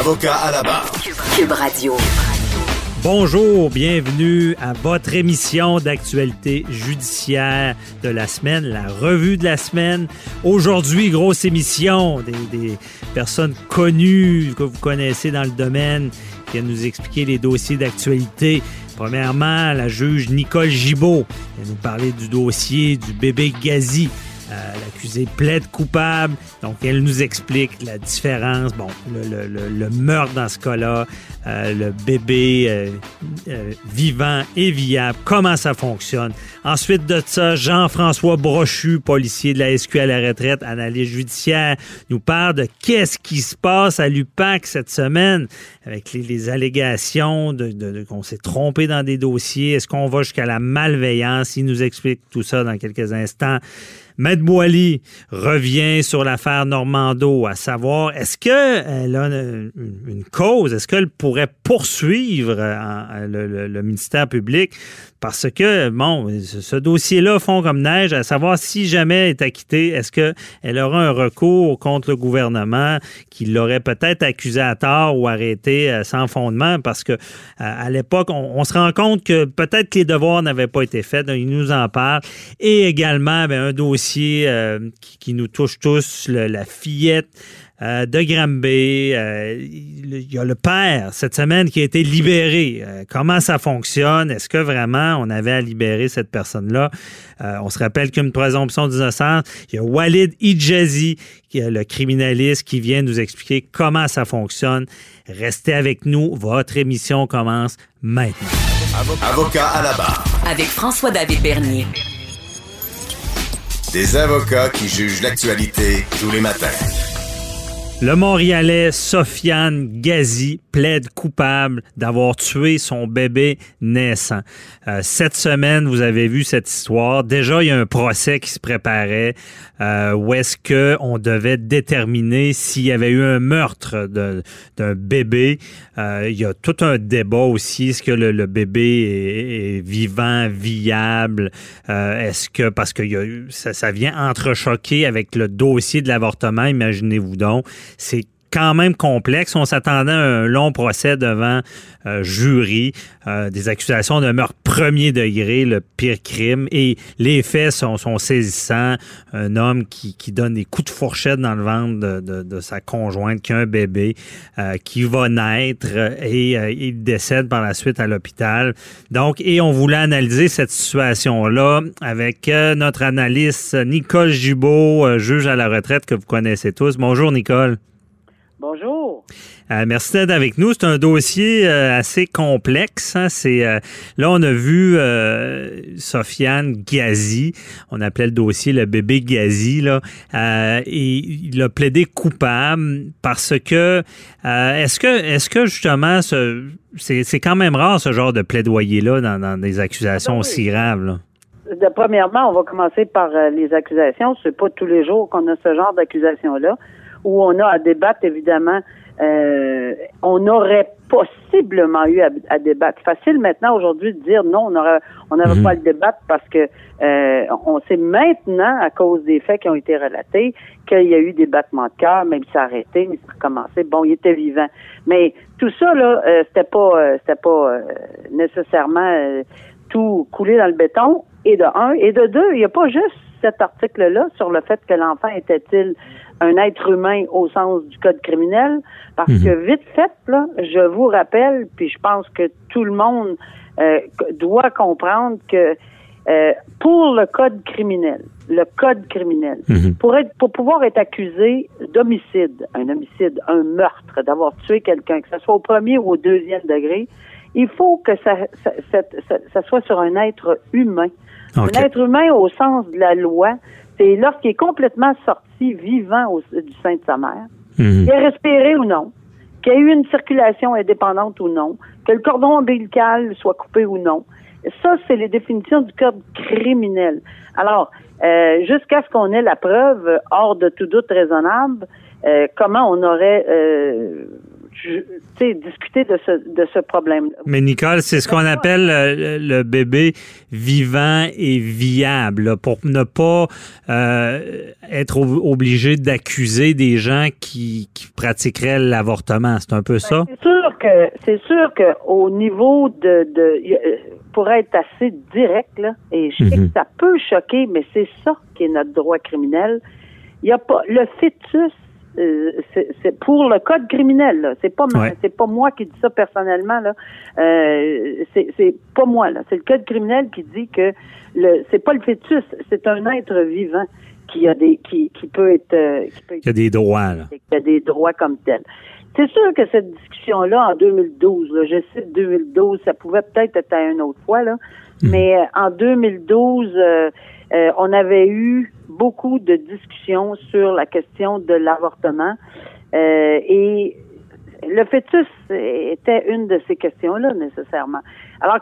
Avocat à la barre. Cube Radio. Bonjour, bienvenue à votre émission d'actualité judiciaire de la semaine, la revue de la semaine. Aujourd'hui, grosse émission, des, des personnes connues que vous connaissez dans le domaine qui viennent nous expliquer les dossiers d'actualité. Premièrement, la juge Nicole Gibault vient nous parler du dossier du bébé Gazi. Euh, L'accusé plaide coupable, donc elle nous explique la différence. Bon, le, meurtre dans ce cas-là, euh, le bébé euh, euh, vivant et viable, comment ça fonctionne. Ensuite de ça, Jean-François Brochu, policier de la SQ à la retraite, analyste judiciaire, nous parle de qu'est-ce qui se passe à l'UPAC cette semaine avec les, allégations de- qu'on s'est trompé dans des dossiers. Est-ce qu'on va jusqu'à la malveillance? Il nous explique tout ça dans quelques instants. Maître Boily revient sur l'affaire Normando, à savoir, est-ce qu'elle a une, cause? Est-ce qu'elle pourrait poursuivre euh, le, ministère public? Parce que, bon, ce, dossier-là fond comme neige, à savoir si jamais elle est acquittée, est-ce qu'elle aura un recours contre le gouvernement qui l'aurait peut-être accusé à tort ou arrêté euh, sans fondement? Parce que euh, à l'époque, on, se rend compte que peut-être que les devoirs n'avaient pas été faits. Il nous en parle. Et également, ben, un dossier euh, qui, qui nous touche tous, le- la fillette euh, de Granby. Euh, il y a le père cette semaine qui a été libéré. Euh, comment ça fonctionne? Est-ce que vraiment on avait à libérer cette personne-là? Euh, on se rappelle qu'une présomption d'innocence. Il y a Walid Ijazi, qui est le criminaliste, qui vient nous expliquer comment ça fonctionne. Restez avec nous. Votre émission commence maintenant. Avocat à la barre. Avec François-David Bernier. Des avocats qui jugent l'actualité tous les matins. Le Montréalais Sofiane Gazi plaide coupable d'avoir tué son bébé naissant. Euh, cette semaine, vous avez vu cette histoire. Déjà, il y a un procès qui se préparait euh, où est-ce que on devait déterminer s'il y avait eu un meurtre d'un bébé. Euh, il y a tout un débat aussi. Est-ce que le, bébé est, vivant, viable? Euh, est-ce que, parce que il y a ça, ça vient entrechoquer avec le dossier de l'avortement, imaginez-vous donc. C'est quand même complexe. On s'attendait à un long procès devant euh, jury, euh, des accusations de meurtre premier degré, le pire crime. Et les faits sont, sont saisissants. Un homme qui, donne des coups de fourchette dans le ventre de, sa conjointe qui a un bébé euh, qui va naître et euh, il décède par la suite à l'hôpital. Donc, et on voulait analyser cette situation-là avec notre analyste Nicole euh, juge à la retraite que vous connaissez tous. Bonjour Nicole. Bonjour. Euh, merci d'être avec nous. C'est un dossier euh, assez complexe. hein. C'est euh, là on a vu Sofiane Gazi. On appelait le dossier le bébé Gazi là. Et il a plaidé coupable parce que est-ce que est-ce que justement ce c'est c'est quand même rare ce genre de plaidoyer là dans, dans des accusations oui. aussi graves. Là. De- premièrement, on va commencer par les accusations. C'est pas tous les jours qu'on a ce genre d'accusations-là, où on a à débattre, évidemment. euh, on aurait possiblement eu à, à débattre. Facile maintenant aujourd'hui de dire non, on n'aurait on n'avait Mhm. pas à le débattre parce que euh, on sait maintenant, à cause des faits qui ont été relatés, qu'il y a eu des battements de cœur, même a arrêté, mais ça a recommencé. Bon, il était vivant. Mais tout ça, là, euh, c'était pas euh, c'était pas euh, nécessairement euh, tout coulé dans le béton, et de un. Et de deux, il n'y a pas juste cet article-là sur le fait que l'enfant était-il un être humain au sens du code criminel, parce Mhm. que vite fait, là, je vous rappelle, puis je pense que tout le monde euh, doit comprendre que euh, pour le code criminel, le code criminel, Mhm. pour être pour pouvoir être accusé d'homicide, un homicide, un meurtre, d'avoir tué quelqu'un, que ce soit au premier ou au deuxième degré, il faut que ça, ça, ça- ça- soit sur un être humain. OK. Un être humain au sens de la loi, c'est lorsqu'il est complètement sorti vivant au- du sein de sa mère, Mhm. il a respiré ou non, qu'il y ait eu une circulation indépendante ou non, que le cordon ombilical soit coupé ou non. Ça, c'est les définitions du code criminel. Alors, euh, jusqu'à ce qu'on ait la preuve, hors de tout doute raisonnable, euh, comment on aurait euh, discuté de ce, de ce problème. Mais Nicole, c'est ce qu'on appelle euh, le, bébé vivant et viable, pour ne pas euh, être obligé d'accuser des gens qui, qui pratiqueraient l'avortement. C'est un peu ça? Ben, c'est sûr que c'est sûr que au niveau de, de pour être assez direct, là, et je sais que mhm. ça peut choquer, mais c'est ça qui est notre droit criminel. Il y a pas le fœtus. Euh, c'est pour le code criminel. C'est pas c'est pas moi qui dis ça personnellement là. Euh, c'est pas moi là. C'est le code criminel qui dit que le c'est pas le fœtus, c'est un être vivant qui a des qui, qui peut être euh, qui, peut a des droits là. Qui a des droits comme tel. C'est sûr que cette discussion-là, en 2012, là, je cite 2012, ça pouvait peut-être être à une autre fois, là, mhm. mais euh, en 2012, euh, euh, on avait eu beaucoup de discussions sur la question de l'avortement et le fœtus était une de ces questions-là, nécessairement. Alors,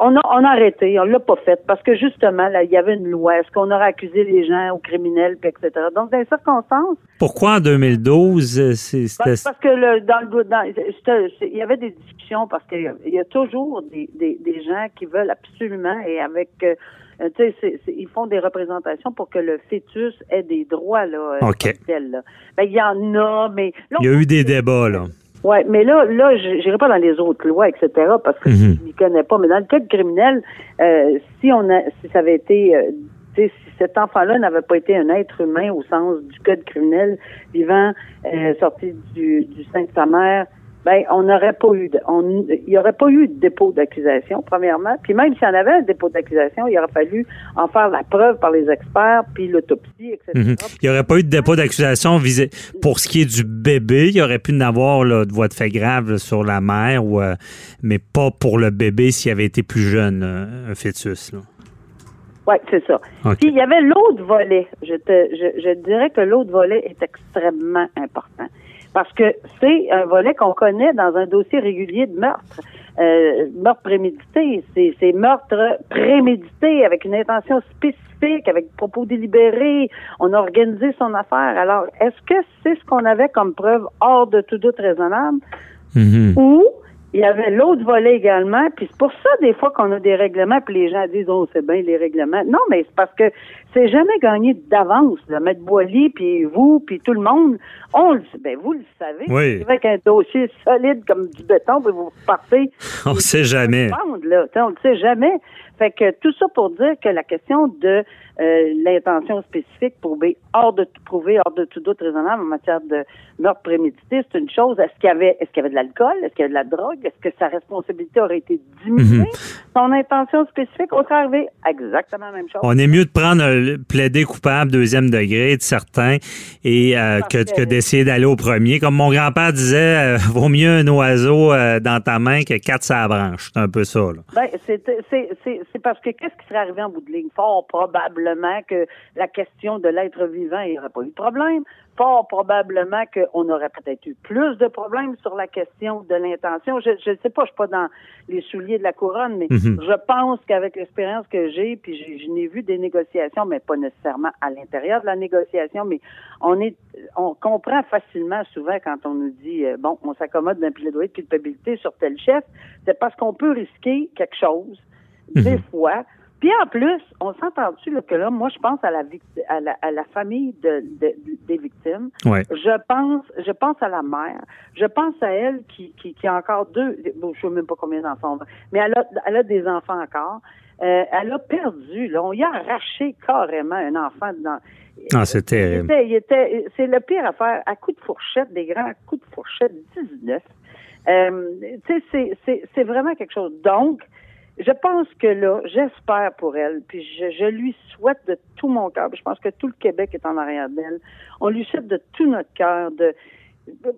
on, a, on a arrêté, on l'a pas fait, parce que justement, là, il y avait une loi. Est-ce qu'on aurait accusé les gens aux criminels, puis etc. Donc, dans les circonstances... Pourquoi en 2012? C'est, parce, parce, que le, dans le dans, il y avait des discussions, parce qu'il y a toujours des, des, des, gens qui veulent absolument, et avec... Euh, tu sais, ils font des représentations pour que le fœtus ait des droits là, OK. Ben, il y en a, mais il y a eu des débats là. Oui, mais là, là, j'irai pas dans les autres lois, etc., parce que mhm. je n'y connais pas. Mais dans le code criminel, euh, si on a, si ça avait été, euh, si cet enfant-là n'avait pas été un être humain au sens du code criminel, vivant, euh, sorti du, du sein de sa mère, ben on n'aurait pas eu, il n'y aurait pas eu de dépôt d'accusation premièrement. Puis même s'il y en avait un dépôt d'accusation, il aurait fallu en faire la preuve par les experts, puis l'autopsie, etc. Mhm. Il n'y aurait pas eu de dépôt d'accusation visé pour ce qui est du bébé. Il y aurait pu en avoir là, de voie de fait grave sur la mère, ou, euh, mais pas pour le bébé s'il avait été plus jeune, euh, un fœtus. Oui, c'est ça. Puis il y avait l'autre volet. Je te, je, je dirais que l'autre volet est extrêmement important parce que c'est un volet qu'on connaît dans un dossier régulier de meurtre. Euh, meurtre prémédité, c'est meurtre prémédité avec une intention spécifique, avec propos délibérés. On a organisé son affaire. Alors, est-ce que c'est ce qu'on avait comme preuve hors de tout doute raisonnable? Mm-hmm. Ou il y avait l'autre volet également, puis c'est pour ça des fois qu'on a des règlements, puis les gens disent oh c'est bien les règlements. Non, mais c'est parce que c'est jamais gagné d'avance. de Maître Boily, puis vous, puis tout le monde, on le ben vous le savez. Oui. Avec un dossier solide comme du béton, puis vous partez. on sait jamais. Là, on le sait jamais. Fait que tout ça pour dire que la question de euh, l'intention spécifique prouver hors de prouver hors de tout doute raisonnable en matière de meurtre prémédité, c'est une chose. Est-ce qu'il y avait est-ce qu'il y avait de l'alcool, est-ce qu'il y avait de la drogue, est-ce que sa responsabilité aurait été diminuée, mhm. son intention spécifique aurait arrivé exactement la même chose. On est mieux de prendre un plaider coupable deuxième degré de certains et euh, que, que d'essayer d'aller au premier. Comme mon grand-père disait, euh, vaut mieux un oiseau dans ta main que quatre sa branche. C'est un peu ça. Ben, c'est c'est parce que qu'est-ce qui serait arrivé en bout de ligne? Fort probablement que la question de l'être vivant, il n'y aurait pas eu de problème. Fort probablement qu'on aurait peut-être eu plus de problèmes sur la question de l'intention. Je ne sais pas, je suis pas dans les souliers de la couronne, mais mhm. je pense qu'avec l'expérience que j'ai, puis je n'ai vu des négociations, mais pas nécessairement à l'intérieur de la négociation, mais on est, on comprend facilement souvent quand on nous dit, euh, bon, on s'accommode d'un plaidoyer de culpabilité sur tel chef, c'est parce qu'on peut risquer quelque chose des mhm. fois. Puis en plus, on s'entend-tu que là, moi, je pense à la, à la, à la famille de, des victimes. Je pense, je pense à la mère. Je pense à elle qui, qui, qui a encore deux, bon, je sais même pas combien d'enfants, mais elle a, elle a des enfants encore. Euh, elle a perdu, là, on y a arraché carrément un enfant dans. Ah, c'est terrible. Il était, c'est le pire affaire, à coup de fourchette, des grands coups de fourchette, 19. Euh, tu sais, c'est vraiment quelque chose. Donc, je pense que là, j'espère pour elle, puis je, lui souhaite de tout mon cœur, je pense que tout le Québec est en arrière d'elle. On lui souhaite de tout notre cœur de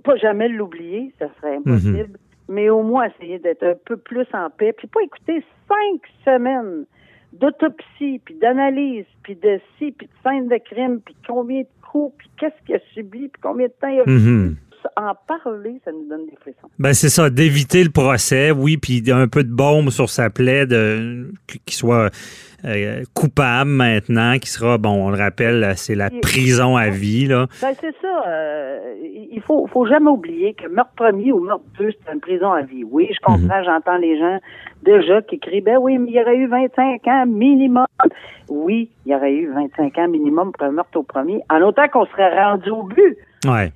pas jamais l'oublier, ça serait impossible, mhm. mais au moins essayer d'être un peu plus en paix, puis pas écouter cinq semaines d'autopsie, puis d'analyse, puis de ci, puis de scène de crime, puis combien de coups, puis qu'est-ce qu'il a subi, puis combien de temps il a mhm. En parler, ça nous donne des frissons. Ben c'est ça, d'éviter le procès, oui, puis un peu de baume sur sa plaie, de qu'il soit euh, coupable maintenant, qui sera, bon, on le rappelle, c'est la prison à vie, là. Ben c'est ça. Euh, il faut, faut jamais oublier que meurtre premier ou meurtre deux, c'est une prison à vie. Oui, je comprends, mhm. j'entends les gens déjà qui crient, ben oui, mais il y aurait eu 25 ans minimum. Oui, il y aurait eu 25 ans minimum pour un meurtre au premier, en autant qu'on serait rendu au but. Ouais.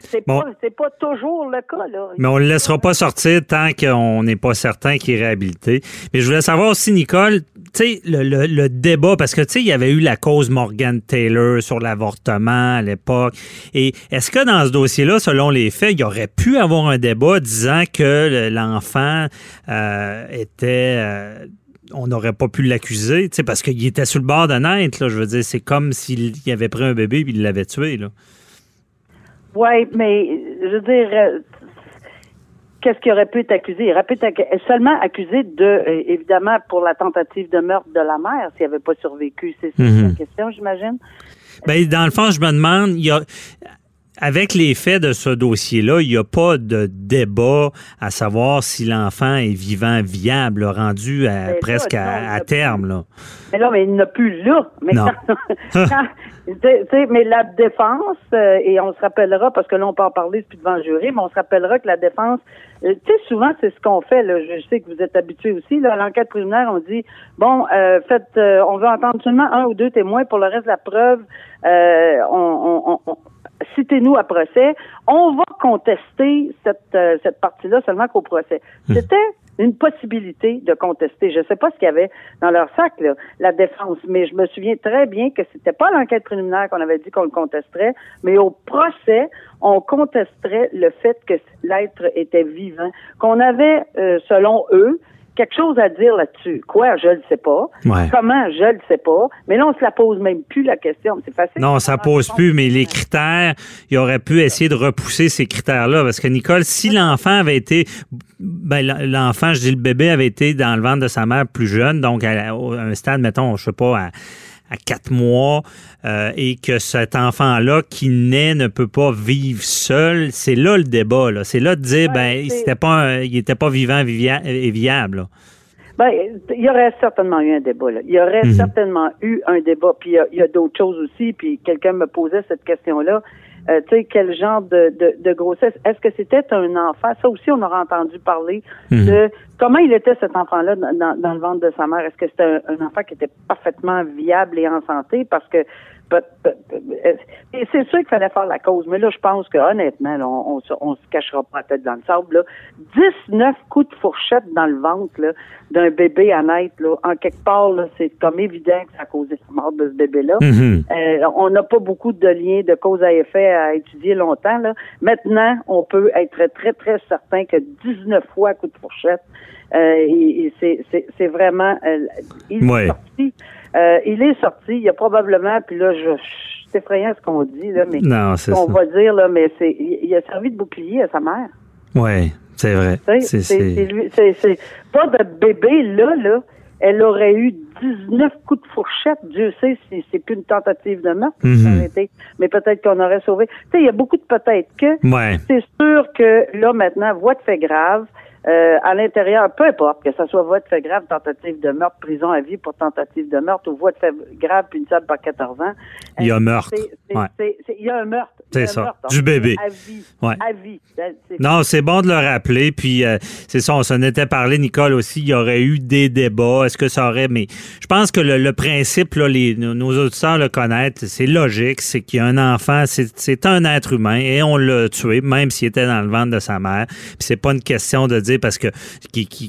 C'est pas, pas, toujours le cas. Là. Mais on ne le laissera pas sortir tant qu'on n'est pas certain qu'il est réhabilité. Mais je voulais savoir aussi, Nicole, tu sais, le, le, débat, parce que tu sais, il y avait eu la cause Morgan Taylor sur l'avortement à l'époque. Et est-ce que dans ce dossier-là, selon les faits, il y aurait pu avoir un débat disant que l'enfant euh, était. Euh, on n'aurait pas pu l'accuser, parce qu'il était sur le bord de naître. Là, je veux dire, c'est comme s'il avait pris un bébé et il l'avait tué. Là. Oui, mais je veux dire, euh, qu'est-ce qu'il aurait pu être accusé? Il aurait pu être seulement accusé de, euh, évidemment, pour la tentative de meurtre de la mère, s'il n'avait pas survécu. C'est ça mhm. la question, j'imagine? Ben, dans le fond, je me demande, il y a, avec les faits de ce dossier-là, il n'y a pas de débat à savoir si l'enfant est vivant, viable, rendu à, presque à, terme. Là. Mais là, mais il n'a plus là. Mais, non. mais la défense, euh, et on se rappellera, parce que là, on peut en parler, plus devant le jury, mais on se rappellera que la défense, euh, tu sais, souvent, c'est ce qu'on fait. Là, je sais que vous êtes habitués aussi. Là, à l'enquête préliminaire, on dit, bon, euh, faites, on veut entendre seulement un ou deux témoins pour le reste de la preuve. on, on citez-nous à procès. On va contester cette, euh, cette partie-là seulement qu'au procès. Hmm. C'était une possibilité de contester. Je ne sais pas ce qu'il y avait dans leur sac, là, la défense, mais je me souviens très bien que c'était pas l'enquête préliminaire qu'on avait dit qu'on le contesterait, mais au procès, on contesterait le fait que l'être était vivant, qu'on avait, euh, selon eux, quelque chose à dire là-dessus. Quoi, je ne sais pas. Comment, je ne sais pas. Mais là, on se la pose même plus la question. C'est facile. Non, ça pose plus, mais les critères, il aurait pu essayer de repousser ces critères-là. Parce que Nicole, si l'enfant avait été, ben, l'enfant, je dis le bébé avait été dans le ventre de sa mère plus jeune, donc à, un stade, mettons, je sais pas, à à quatre mois euh, et que cet enfant-là qui naît ne peut pas vivre seul, c'est là le débat. C'est là de dire, ben, c'était pas il n'était pas vivant et viable. Ben, il y aurait certainement eu un débat. Là. Il y aurait mhm. certainement eu un débat. Puis il y a, a d'autres choses aussi. Puis quelqu'un me posait cette question-là. Euh, tu sais, quel genre de, de, grossesse? Est-ce que c'était un enfant? Ça aussi, on aura entendu parler mhm. de comment il était cet enfant-là dans, dans, le ventre de sa mère. Est-ce que c'était un, un, enfant qui était parfaitement viable et en santé? Parce que c'est sûr qu'il fallait faire la cause, mais là, je pense que honnêtement, on, on, se cachera pas la tête dans le sable. Là. 19 coups de fourchette dans le ventre d'un bébé à naître, là, en quelque part, c'est comme évident que ça a causé la mort de ce bébé-là. Mm-hmm. Euh, on n'a pas beaucoup de liens de cause à effet à étudier longtemps. Là. Maintenant, on peut être très, très certain que 19 fois coup de fourchette, euh, c'est vraiment... Euh, euh, il est sorti, il y a probablement, puis là, je, c'est effrayant ce qu'on dit, là, mais non, on va dire, là, mais c'est, il a servi de bouclier à sa mère. Oui, c'est vrai. C'est, c'est, pas de bébé, là, là. Elle aurait eu 19 coups de fourchette. Dieu sait si c'est plus une tentative de meurtre. Mm-hmm. Mais peut-être qu'on aurait sauvé. Tu sais, il y a beaucoup de peut-être que. Ouais. C'est sûr que là, maintenant, voix de fait grave. Euh, à l'intérieur, peu importe, que ce soit voie de fait grave, tentative de meurtre, prison à vie pour tentative de meurtre ou voie de fait grave, punissable par 14 ans. Il y a un meurtre. il y a un meurtre. C'est ça. du bébé. À vie. À vie. Ben, non, c'est bon de le rappeler. Puis, euh, c'est ça, on s'en était parlé, Nicole, aussi. Il y aurait eu des débats. Est-ce que ça aurait. Mais je pense que le, principe, là, les, nos auditeurs le connaissent, c'est logique. C'est qu'il y a un enfant, c'est un être humain et on l'a tué, même s'il était dans le ventre de sa mère. Puis, c'est pas une question de dire parce que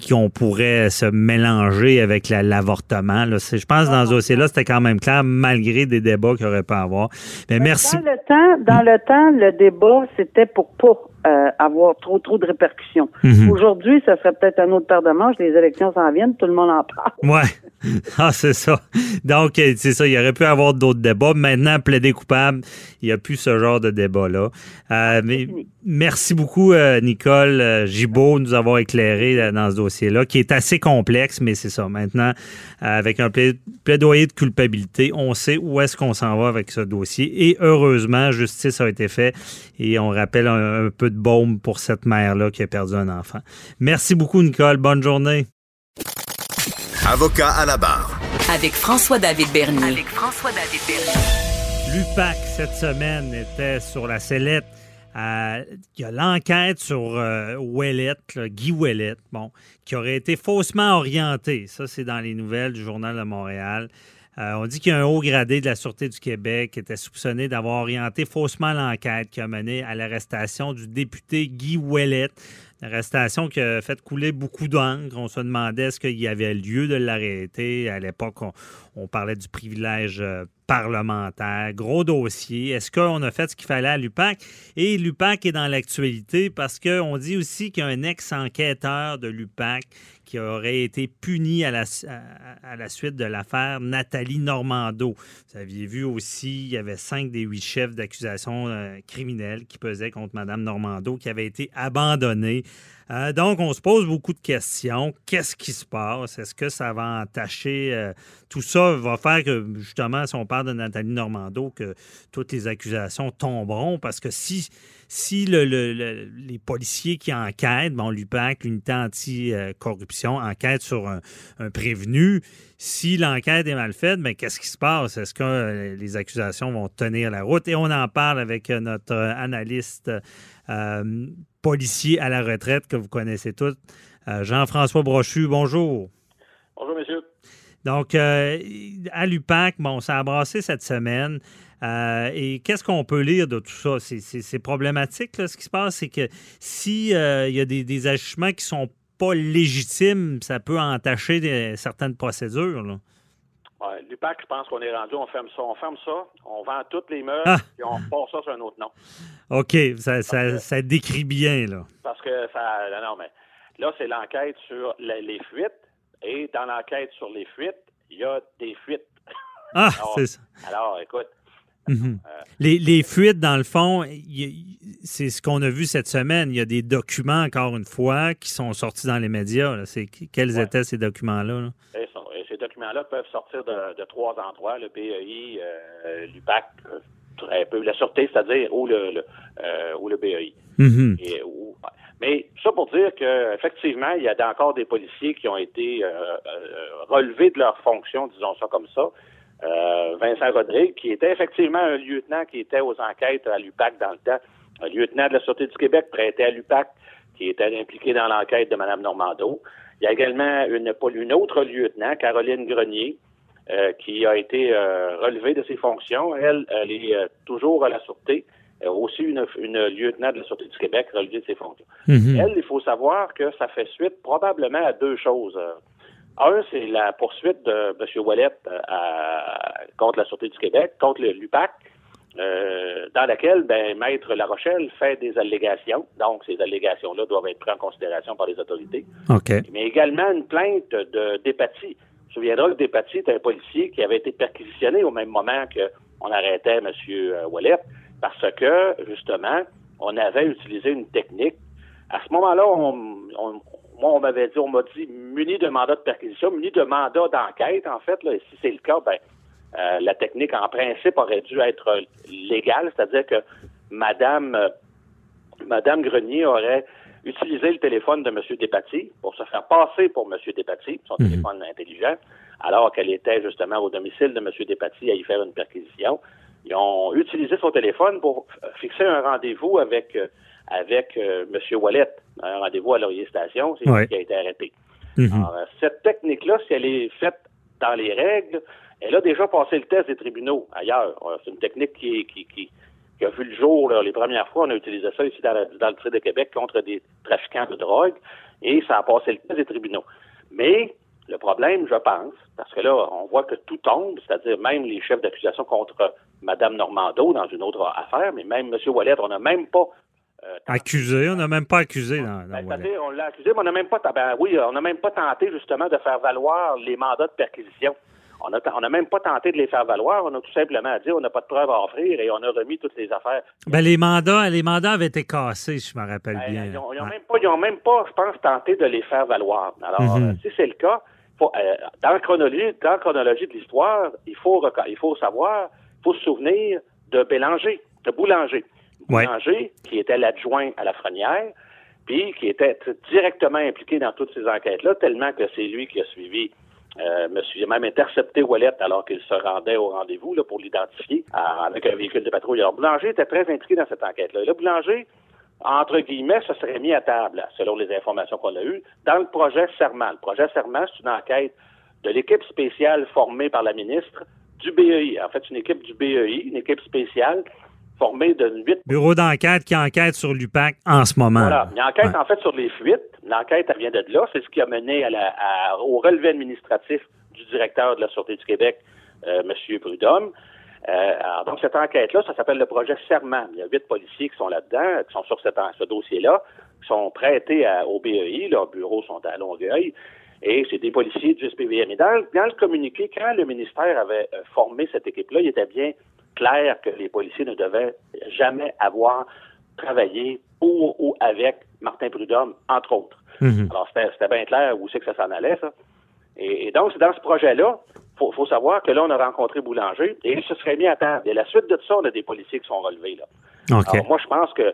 qu'on pourrait se mélanger avec l'avortement. je pense que dans ce dossier-là, c'était quand même clair, malgré des débats qu'il aurait pas avoir. Mais merci. Dans le temps, dans le temps, le débat, c'était pour pas euh, avoir trop trop de répercussions. Mhm. Aujourd'hui, ça serait peut-être un autre paire de manches. Les élections s'en viennent, tout le monde en parle. Ouais, ah c'est ça. Donc euh, c'est ça. Il y aurait pu avoir d'autres débats. Maintenant, plaider coupable, il n'y a plus ce genre de débat là. Euh, mais merci beaucoup Nicole Gibault de nous avoir éclairé dans ce dossier-là, qui est assez complexe, mais c'est ça. Maintenant, avec un plaidoyer de culpabilité, on sait où est-ce qu'on s'en va avec ce dossier. Et heureusement, justice a été faite et on rappelle un peu peu de baume pour cette mère-là qui a perdu un enfant. Merci beaucoup, Nicole. Bonne journée. Avocat à la barre. Avec François-David Bernier. Avec François-David Bernier. L'UPAC, cette semaine, était sur la sellette. Euh, il y a l'enquête sur euh, Guy Ouellet, bon, qui aurait été faussement orienté. Ça, c'est dans les nouvelles du Journal de Montréal. Euh, on dit qu'il haut gradé de la Sûreté du Québec était soupçonné d'avoir orienté faussement l'enquête qui a mené à l'arrestation du député Guy Ouellet. Arrestation qui a fait couler beaucoup d'encre. On se demandait est-ce qu'il y avait lieu de l'arrêter. À l'époque, on, parlait du privilège euh, parlementaire. Gros dossier. Est-ce qu'on a fait ce qu'il fallait à l'UPAC? Et l'UPAC est dans l'actualité parce qu'on dit aussi qu'il ex-enquêteur de l'UPAC qui aurait été puni à la, suite de l'affaire Nathalie Normando. Vous aviez vu aussi, il y avait cinq des huit chefs d'accusation euh, criminels qui pesaient contre Mme Normando qui avaient été abandonnés. Euh, donc, on se pose beaucoup de questions. Qu'est-ce qui se passe? Est-ce que ça va entacher? Euh, tout ça va faire que, justement, si on parle de Nathalie Normando, que toutes les accusations tomberont? Parce que si si les policiers qui enquêtent, bon, l'UPAC, l'unité anti-corruption, enquête sur un, prévenu, si l'enquête est mal faite, mais qu'est-ce qui se passe? Est-ce que euh, les accusations vont tenir la route? Et on en parle avec notre analyste euh, policier à la retraite que vous connaissez tous, Jean-François Brochu. Bonjour. Bonjour, monsieur. Donc, à l'UPAC, bon, ça a brassé cette semaine. Euh, et qu'est-ce qu'on peut lire de tout ça? C'est problématique, ce qui se passe, c'est que s'il euh, y a des, des agissements qui sont pas légitimes, ça peut entacher certaines procédures. Ouais, L'UPAC, je pense qu'on est rendu, on ferme ça, on ferme ça, on vend toutes les meubles, et ah! on passe ça sur un autre nom. OK, ça, ça, décrit bien, là. Parce que ça. Non, mais là, c'est l'enquête sur les, fuites, et dans l'enquête sur les fuites, il y a des fuites. Ah, c'est ça. Alors, écoute, Mhm. Euh, les, fuites, dans le fond, c'est ce qu'on a vu cette semaine. Il y a des documents, encore une fois, qui sont sortis dans les médias. Quels étaient ces documents-là? Ces documents-là peuvent sortir de, trois endroits, le BEI, euh, l'UPAC, euh, peu, la Sûreté, c'est-à-dire, ou le, ou le BEI. Mhm. mais ça pour dire qu'effectivement, il y a encore des policiers qui ont été relevés de leurs fonctions, disons ça comme ça, euh, Vincent Rodrigue, qui était effectivement un lieutenant qui était aux enquêtes à l'UPAC dans le temps, un lieutenant de la Sûreté du Québec prêté à l'UPAC, qui était impliqué dans l'enquête de Mme Normando. Il y a également une, une autre lieutenant, Caroline Grenier, euh, qui a été euh, relevée de ses fonctions. Elle, elle est toujours à la Sûreté. aussi une, une, lieutenant de la Sûreté du Québec relevée de ses fonctions. Mm-hmm. Elle, il faut savoir que ça fait suite probablement à deux choses. Un, c'est la poursuite de M. Wallet euh, contre la Sûreté du Québec, contre le l'UPAC, euh, dans laquelle ben, Maître La Rochelle fait des allégations. Donc, ces allégations-là doivent être prises en considération par les autorités. Mais également une plainte de Despatie. Je me souviendra que Despatie est un policier qui avait été perquisitionné au même moment qu'on arrêtait M. Wallet parce que, justement, on avait utilisé une technique. À ce moment-là, on, moi, on m'avait dit, on m'a dit, muni de mandat de perquisition, muni de mandat d'enquête, en fait, là, et si c'est le cas, ben, euh, la technique, en principe, aurait dû être légale, c'est-à-dire que Madame, euh, Madame Grenier aurait utilisé le téléphone de M. Despatie pour se faire passer pour M. Despatie, son mhm. téléphone intelligent, alors qu'elle était justement au domicile de M. Despatie à y faire une perquisition. Ils ont utilisé son téléphone pour fixer un rendez-vous avec euh, avec M. Wallet, un rendez-vous à Laurier Station, c'est lui qui a été arrêté. Mhm. Alors, cette technique-là, si elle est faite dans les règles, elle a déjà passé le test des tribunaux ailleurs. Euh, c'est une technique qui, qui, qui, qui, a vu le jour les premières fois. On a utilisé ça ici dans, le Tribunal de Québec contre des trafiquants de drogue et ça a passé le test des tribunaux. Mais le problème, je pense, parce que là, on voit que tout tombe, c'est-à-dire même les chefs d'accusation contre Mme Normando dans une autre affaire, mais même M. Wallet, on n'a même pas euh, accusé, on n'a même pas accusé. Dans, ben, on l'a accusé, mais on n'a même pas, ben, oui, on n'a même pas tenté justement de faire valoir les mandats de perquisition. On n'a on même pas tenté de les faire valoir. On a tout simplement dit on n'a pas de preuves à offrir et on a remis toutes les affaires. Ben, les mandats, les mandats avaient été cassés, je me rappelle ben, bien. Ils n'ont même, pas, même pas, je pense, tenté de les faire valoir. Alors, mm-hmm. euh, si c'est le cas, faut, euh, dans, la chronologie, dans la chronologie de l'histoire, il faut, il faut savoir, il faut se souvenir de Bélanger, de Boulanger. Boulanger, qui était l'adjoint à la Frenière, puis qui était directement impliqué dans toutes ces enquêtes-là, tellement que c'est lui qui a suivi euh, monsieur, même intercepté Wallet alors qu'il se rendait au rendez-vous là, pour l'identifier avec un véhicule de patrouille. Alors, Boulanger était très impliqué dans cette enquête-là. Et Boulanger, entre guillemets, se serait mis à table, selon les informations qu'on a eues, dans le projet Serment. Le projet Serment, c'est une enquête de l'équipe spéciale formée par la ministre du BEI. En fait, une équipe du BEI, une équipe spéciale formée de huit... Bureau d'enquête qui enquête sur l'UPAC en ce moment. Voilà, une enquête en fait sur les fuites. L'enquête, elle vient de là. C'est ce qui a mené à la, au relevé administratif du directeur de la Sûreté du Québec, euh, M. Prudhomme. Euh, alors, donc, cette enquête-là, ça s'appelle le projet Serment. Il y a huit policiers qui sont là-dedans, qui sont sur cette, ce dossier-là, qui sont prêtés au BEI. Leurs bureaux sont à Longueuil. Et c'est des policiers du SPVM. Et dans, dans, le communiqué, quand le ministère avait euh, formé cette équipe-là, il était bien clair que les policiers ne devaient jamais avoir travaillé pour ou avec Martin Prudhomme, entre autres. Mhm. Alors, c'était bien clair où c'est que ça s'en allait, ça. Et, donc, c'est dans ce projet-là, il faut, savoir que là, on a rencontré Boulanger et il se serait mis à table. Et la suite de ça, on a des policiers qui sont relevés, là. Alors, moi, je pense que...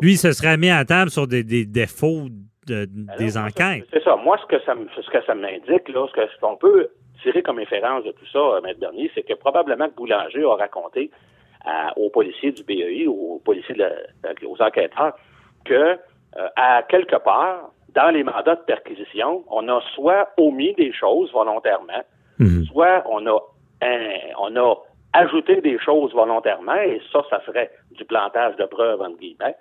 Lui, se serait mis à table sur des, défauts de, des enquêtes. C'est ça. Moi, ce que ça, ce que ça m'indique, là, ce qu'on peut tirer comme référence de tout ça, euh, Maître Bernier, c'est que probablement que Boulanger a raconté aux policiers du BEI, aux policiers, aux enquêteurs, que euh, à quelque part, dans les mandats de perquisition, on a soit omis des choses volontairement, mhm. soit on a on a ajouté des choses volontairement, et ça, ça serait du plantage de preuves, entre guillemets.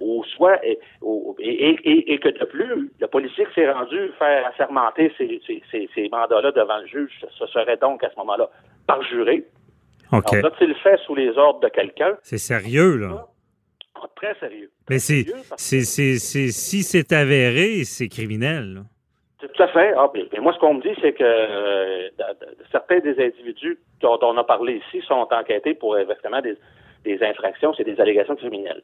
Ou soit, et, et, que de plus, le policier qui s'est rendu faire assermenter ces, ces, ces, mandats-là devant le juge, ce serait donc à ce moment-là par juré. OK. Alors, il le fait sous les ordres de quelqu'un. C'est sérieux, là. Ah, très sérieux. Mais c'est, si c'est avéré, c'est criminel. Là. Tout à fait. Ah, moi, ce qu'on me dit, c'est que euh, certains des individus dont on a parlé ici sont enquêtés pour exactement des, des infractions, c'est des allégations criminelles.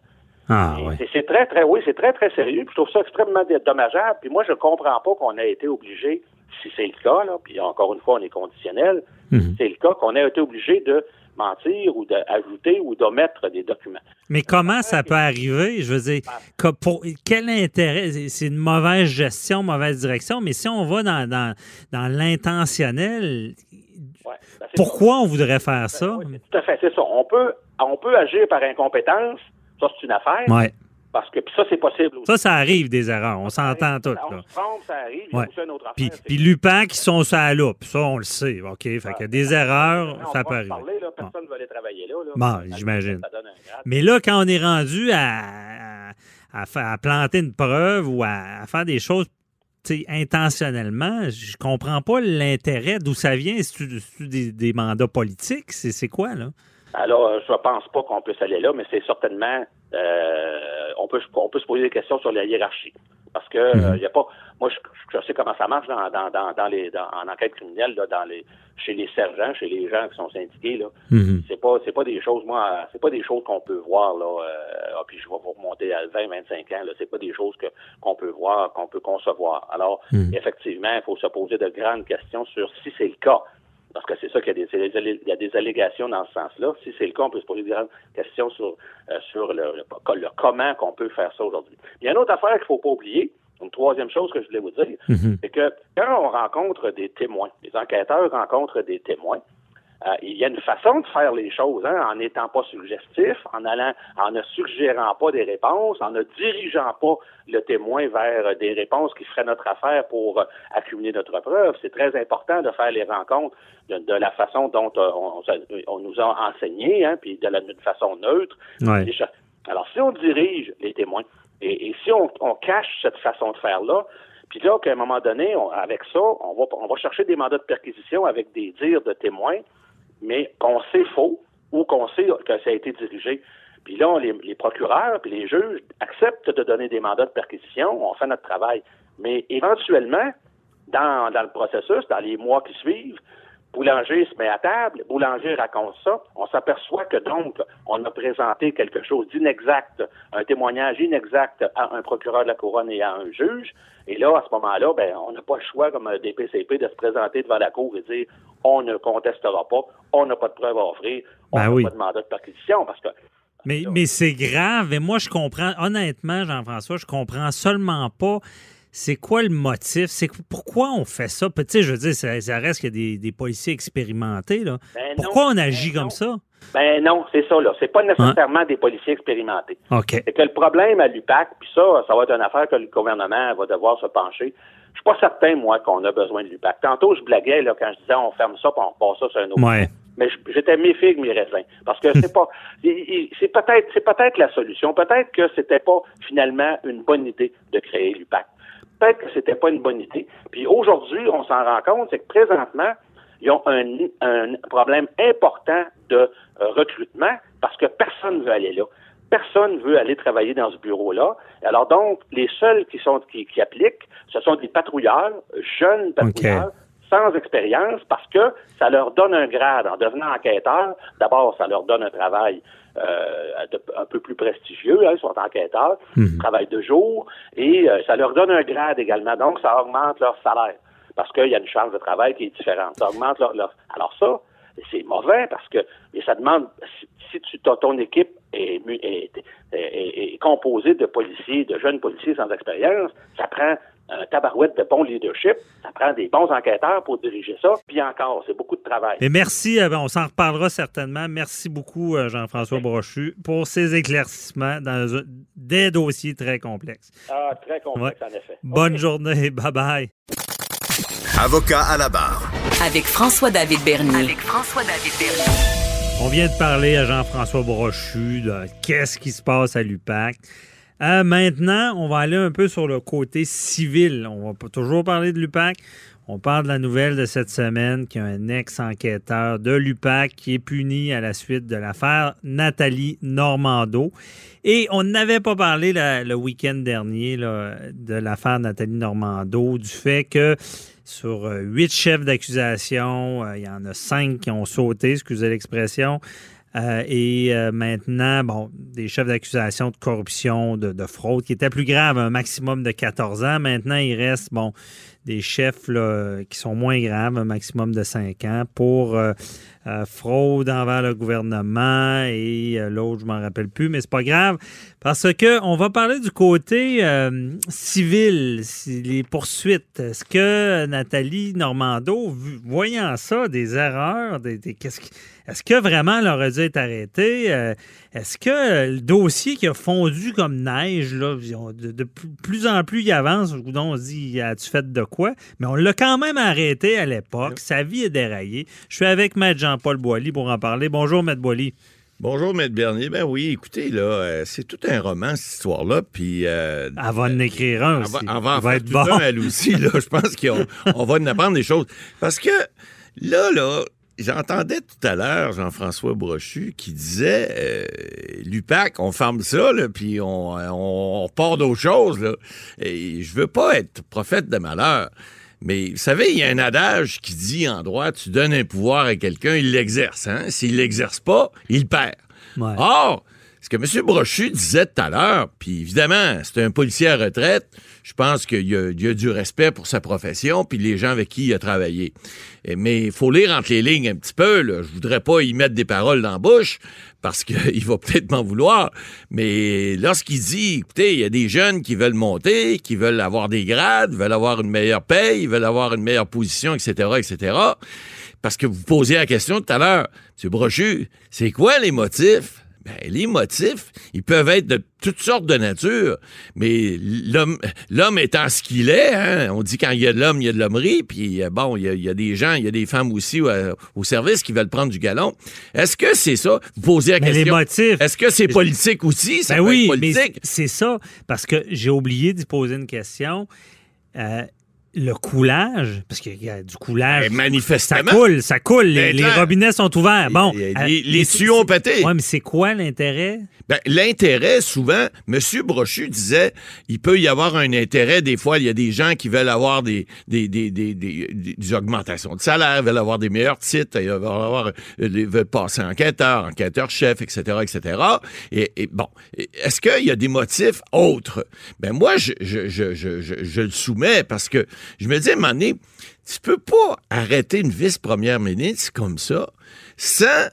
Ah, C'est très, très, oui, c'est très, très sérieux. je trouve ça extrêmement dommageable. Puis moi, je comprends pas qu'on ait été obligé, si c'est le cas, là, puis encore une fois, on est conditionnel, mhm. c'est le cas qu'on ait été obligé de mentir ou d'ajouter ou d'omettre des documents. Mais comment ça peut arriver? Je veux dire, pour, quel intérêt? C'est une mauvaise gestion, mauvaise direction, mais si on va dans, dans, dans l'intentionnel, ben, pourquoi on voudrait faire ben, ça? tout à fait, c'est ça. On peut, on peut agir par incompétence, ça, c'est une affaire. Ouais. Parce que ça, c'est possible aussi. Ça, ça arrive des erreurs. On s'entend tout. On se trompe, ça arrive. Une autre affaire. Puis, Lupin qui sont sur la loupe. Ça, on le sait. OK? Fait que des erreurs, ça peut arriver. Parler, là, personne ne va aller travailler là. là. Bon, j'imagine. Mais là, quand on est rendu à, à, à, planter une preuve ou à, faire des choses intentionnellement, je comprends pas l'intérêt d'où ça vient. C'est des, des mandats politiques? C'est quoi, là? Alors, je ne pense pas qu'on puisse aller là, mais c'est certainement euh, on peut on peut se poser des questions sur la hiérarchie. Parce que il mhm. y a pas moi je, sais comment ça marche dans, dans, dans, dans les en enquête criminelle, là, dans les chez les sergents, chez les gens qui sont syndiqués, là. Mhm. C'est pas c'est pas des choses, moi, c'est pas des choses qu'on peut voir là. Euh, ah, puis je vais vous remonter à 20, 25 ans, là, c'est pas des choses que qu'on peut voir, qu'on peut concevoir. Alors, mhm. effectivement, il faut se poser de grandes questions sur si c'est le cas parce que c'est ça qu'il y a des, il y a des allégations dans ce sens-là. Si c'est le cas, on peut se poser des questions sur, euh, sur le, comment qu'on peut faire ça aujourd'hui. Il y a une autre affaire qu'il ne faut pas oublier, une troisième chose que je voulais vous dire, mm-hmm. c'est que quand on rencontre des témoins, les enquêteurs rencontrent des témoins, euh, il y a une façon de faire les choses, hein, en n'étant pas suggestif, en allant, en ne suggérant pas des réponses, en ne dirigeant pas le témoin vers des réponses qui feraient notre affaire pour euh, accumuler notre preuve. C'est très important de faire les rencontres de, la façon dont euh, on, nous a enseigné, hein, puis de la façon neutre. Alors, si on dirige les témoins et, si on, cache cette façon de faire là, puis là, qu'à un moment donné, avec ça, on va, on va chercher des mandats de perquisition avec des dires de témoins mais qu'on sait faux ou qu'on sait que ça a été dirigé. Puis là, les, procureurs puis les juges acceptent de donner des mandats de perquisition, on fait notre travail. Mais éventuellement, dans, dans le processus, dans les mois qui suivent, Boulanger se met à table, Boulanger raconte ça, on s'aperçoit que donc on a présenté quelque chose d'inexact, un témoignage inexact à un procureur de la couronne et à un juge, et là, à ce moment-là, ben, on n'a pas le choix, comme des PCP, de se présenter devant la cour et dire on ne contestera pas, on n'a pas de preuves à offrir, on ben n'a pas de mandat de perquisition, parce que Mais, mais c'est grave. Et moi, je comprends, honnêtement, Jean-François, je comprends seulement pas c'est quoi le motif? C'est pourquoi on fait ça? Tu sais, je veux dire, ça, reste qu'il y a des, policiers expérimentés. Là. Ben pourquoi on agit ben comme ça? Ben non, c'est ça, là. C'est pas nécessairement des policiers expérimentés. OK. C'est que le problème à l'UPAC, puis ça, ça va être une affaire que le gouvernement va devoir se pencher. Je suis pas certain, moi, qu'on a besoin de l'UPAC. Tantôt, je blaguais là, quand je disais on ferme ça puis on passe ça sur un autre. Ouais. Mais j'étais méfié de mes raisins. Parce que c'est pas c'est peut-être c'est peut-être la solution. Peut-être que c'était pas finalement une bonne idée de créer l'UPAC peut-être que c'était pas une bonne idée. Puis aujourd'hui, on s'en rend compte, c'est que présentement, ils ont un, un problème important de euh, recrutement parce que personne ne veut aller là. Personne ne veut aller travailler dans ce bureau-là. Alors donc, les seuls qui sont qui, qui appliquent, ce sont des patrouilleurs, jeunes patrouilleurs, sans expérience, parce que ça leur donne un grade. En devenant enquêteur, d'abord, ça leur donne un travail euh, un peu plus prestigieux, hein, ils sont enquêteurs, mhm. travaillent de jour, et euh, ça leur donne un grade également, donc ça augmente leur salaire, parce qu'il y a une charge de travail qui est différente. Ça augmente leur, Alors ça, c'est mauvais parce que et ça demande si, tu ton équipe est, est, est, composée de policiers, de jeunes policiers sans expérience, ça prend un tabarouette de bon leadership. Ça prend des bons enquêteurs pour diriger ça. Puis encore, c'est beaucoup de travail. Et merci, euh, on s'en reparlera certainement. Merci beaucoup, euh, Jean-François Brochu, pour ces éclaircissements dans des dossiers très complexes. Ah, très complexes, en effet. Bonne journée. Bye-bye. Avocat à la barre. Avec François-David Bernier. Avec François-David Bernier. On vient de parler à Jean-François Brochu de qu'est-ce qui se passe à l'UPAC. Euh, maintenant, on va aller un peu sur le côté civil. On va toujours parler de l'UPAC. On parle de la nouvelle de cette semaine qu'il y a un ex-enquêteur de l'UPAC qui est puni à la suite de l'affaire Nathalie Normando. Et on n'avait pas parlé le week-end dernier de l'affaire Nathalie Normando, du fait que sur euh, huit chefs d'accusation, euh, il y en a cinq qui ont sauté, excusez l'expression. Euh, et euh, maintenant, bon, des chefs d'accusation de corruption, de, de, fraude, qui étaient plus graves, un maximum de 14 ans. Maintenant, il reste, bon, des chefs qui sont moins graves, un maximum de 5 ans, pour euh, fraude envers le gouvernement et l'autre, je m'en rappelle plus, mais c'est pas grave parce que on va parler du côté civil, les poursuites. Est-ce que Nathalie Normando, voyant ça, des erreurs, des, qu'est-ce est-ce que vraiment elle aurait dû être arrêtée? Euh, est-ce que le dossier qui a fondu comme neige, là, de, plus en plus il avance, on se dit, as-tu fait de quoi? Mais on l'a quand même arrêté à l'époque. Sa vie est déraillée. Je suis avec Maître Jean-Paul Boilly pour en parler. Bonjour, Maître Boilly. Bonjour, Maître Bernier. Ben oui, écoutez, là, euh, c'est tout un roman, cette histoire-là. Puis. Euh, elle va en écrire un aussi. Elle va, en faire tout un, elle aussi. Là, je pense qu'on va en apprendre des choses. Parce que là, là, J'entendais tout à l'heure Jean-François Brochu qui disait euh, l'UPAC, on ferme ça, là, puis on, on, part d'autre chose. Là. Et je veux pas être prophète de malheur, mais vous savez, il y a un adage qui dit en droit, tu donnes un pouvoir à quelqu'un, il l'exerce. Hein? S'il l'exerce pas, il perd. Or, ce que M. Brochu disait tout à l'heure, puis évidemment, c'est un policier à retraite, je pense qu'il y, a du respect pour sa profession, puis les gens avec qui il a travaillé. Mais il faut lire entre les lignes un petit peu. Là. Je voudrais pas y mettre des paroles dans la bouche, parce qu'il va peut-être m'en vouloir. Mais lorsqu'il dit, écoutez, il y a des jeunes qui veulent monter, qui veulent avoir des grades, veulent avoir une meilleure paye, veulent avoir une meilleure position, etc., etc., parce que vous posiez la question tout à l'heure, M. Brochu, c'est quoi les motifs? Ben, les motifs, ils peuvent être de toutes sortes de nature, mais l'homme, l'homme étant ce qu'il est, hein, on dit quand il y a de l'homme, il y a de l'hommerie, puis euh, bon, il y, a, des gens, il y a des femmes aussi euh, au service qui veulent prendre du galon. Est-ce que c'est ça? Vous posez la question. Les motifs. Est-ce que c'est politique aussi? Ça ben oui, mais c'est ça, parce que j'ai oublié de poser une question. Euh, le coulage, parce qu'il y a du coulage. Ben, manifestement. Ça coule, ça coule. Les, ben, robinets sont ouverts. Bon. Les, les tuyaux ont pété. Oui, mais c'est quoi l'intérêt? Ben, l'intérêt, souvent, M. Brochu disait, il peut y avoir un intérêt. Des fois, il y a des gens qui veulent avoir des, des, des, des, des, augmentations de salaire, veulent avoir des meilleurs titres, veulent, avoir, euh, veulent passer enquêteur, enquêteur-chef, etc., etc. Et, et bon, est-ce qu'il y a des motifs autres? Ben, moi, je, je, je, je, je le soumets parce que je me dis, à tu peux pas arrêter une vice-première ministre comme ça sans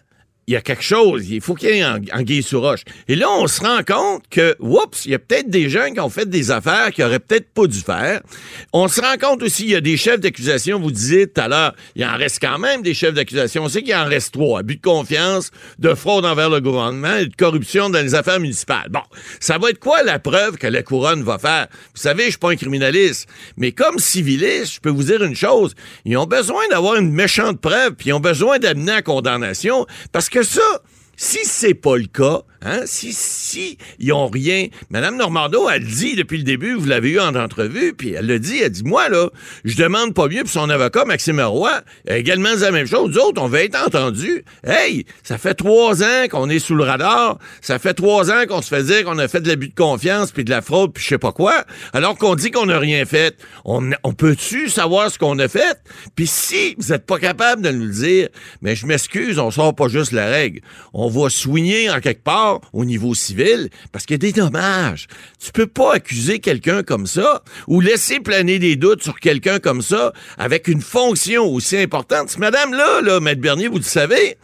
il y a quelque chose, il faut qu'il y ait un anguille sur roche. Et là, on se rend compte que, oups, il y a peut-être des gens qui ont fait des affaires qui auraient peut-être pas dû faire. On se rend compte aussi, il y a des chefs d'accusation, vous disiez tout à l'heure, il en reste quand même des chefs d'accusation. On sait qu'il en reste trois. Abus de confiance, de fraude envers le gouvernement et de corruption dans les affaires municipales. Bon, ça va être quoi la preuve que la couronne va faire? Vous savez, je suis pas un criminaliste, mais comme civiliste, je peux vous dire une chose. Ils ont besoin d'avoir une méchante preuve, puis ils ont besoin d'amener à condamnation, parce que ça, si c'est pas le cas, hein, si, si ils ont rien, Madame Normando, elle dit depuis le début, vous l'avez eu en entrevue, puis elle le dit, elle dit, moi, là, je demande pas mieux, puis son avocat, Maxime Roy, a également dit la même chose. Nous autres, on va être entendus. Hey, ça fait trois ans qu'on est sous le radar, ça fait trois ans qu'on se fait dire qu'on a fait de l'abus de confiance, puis de la fraude, puis je sais pas quoi, alors qu'on dit qu'on n'a rien fait. On, peut-tu savoir ce qu'on a fait? Puis si vous êtes pas capable de nous le dire, mais je m'excuse, on sort pas juste la règle. On va soigner en quelque part au niveau civil parce qu'il y a des dommages. Tu peux pas accuser quelqu'un comme ça ou laisser planer des doutes sur quelqu'un comme ça avec une fonction aussi importante. Ce madame-là, là, Maître Bernier, vous le savez,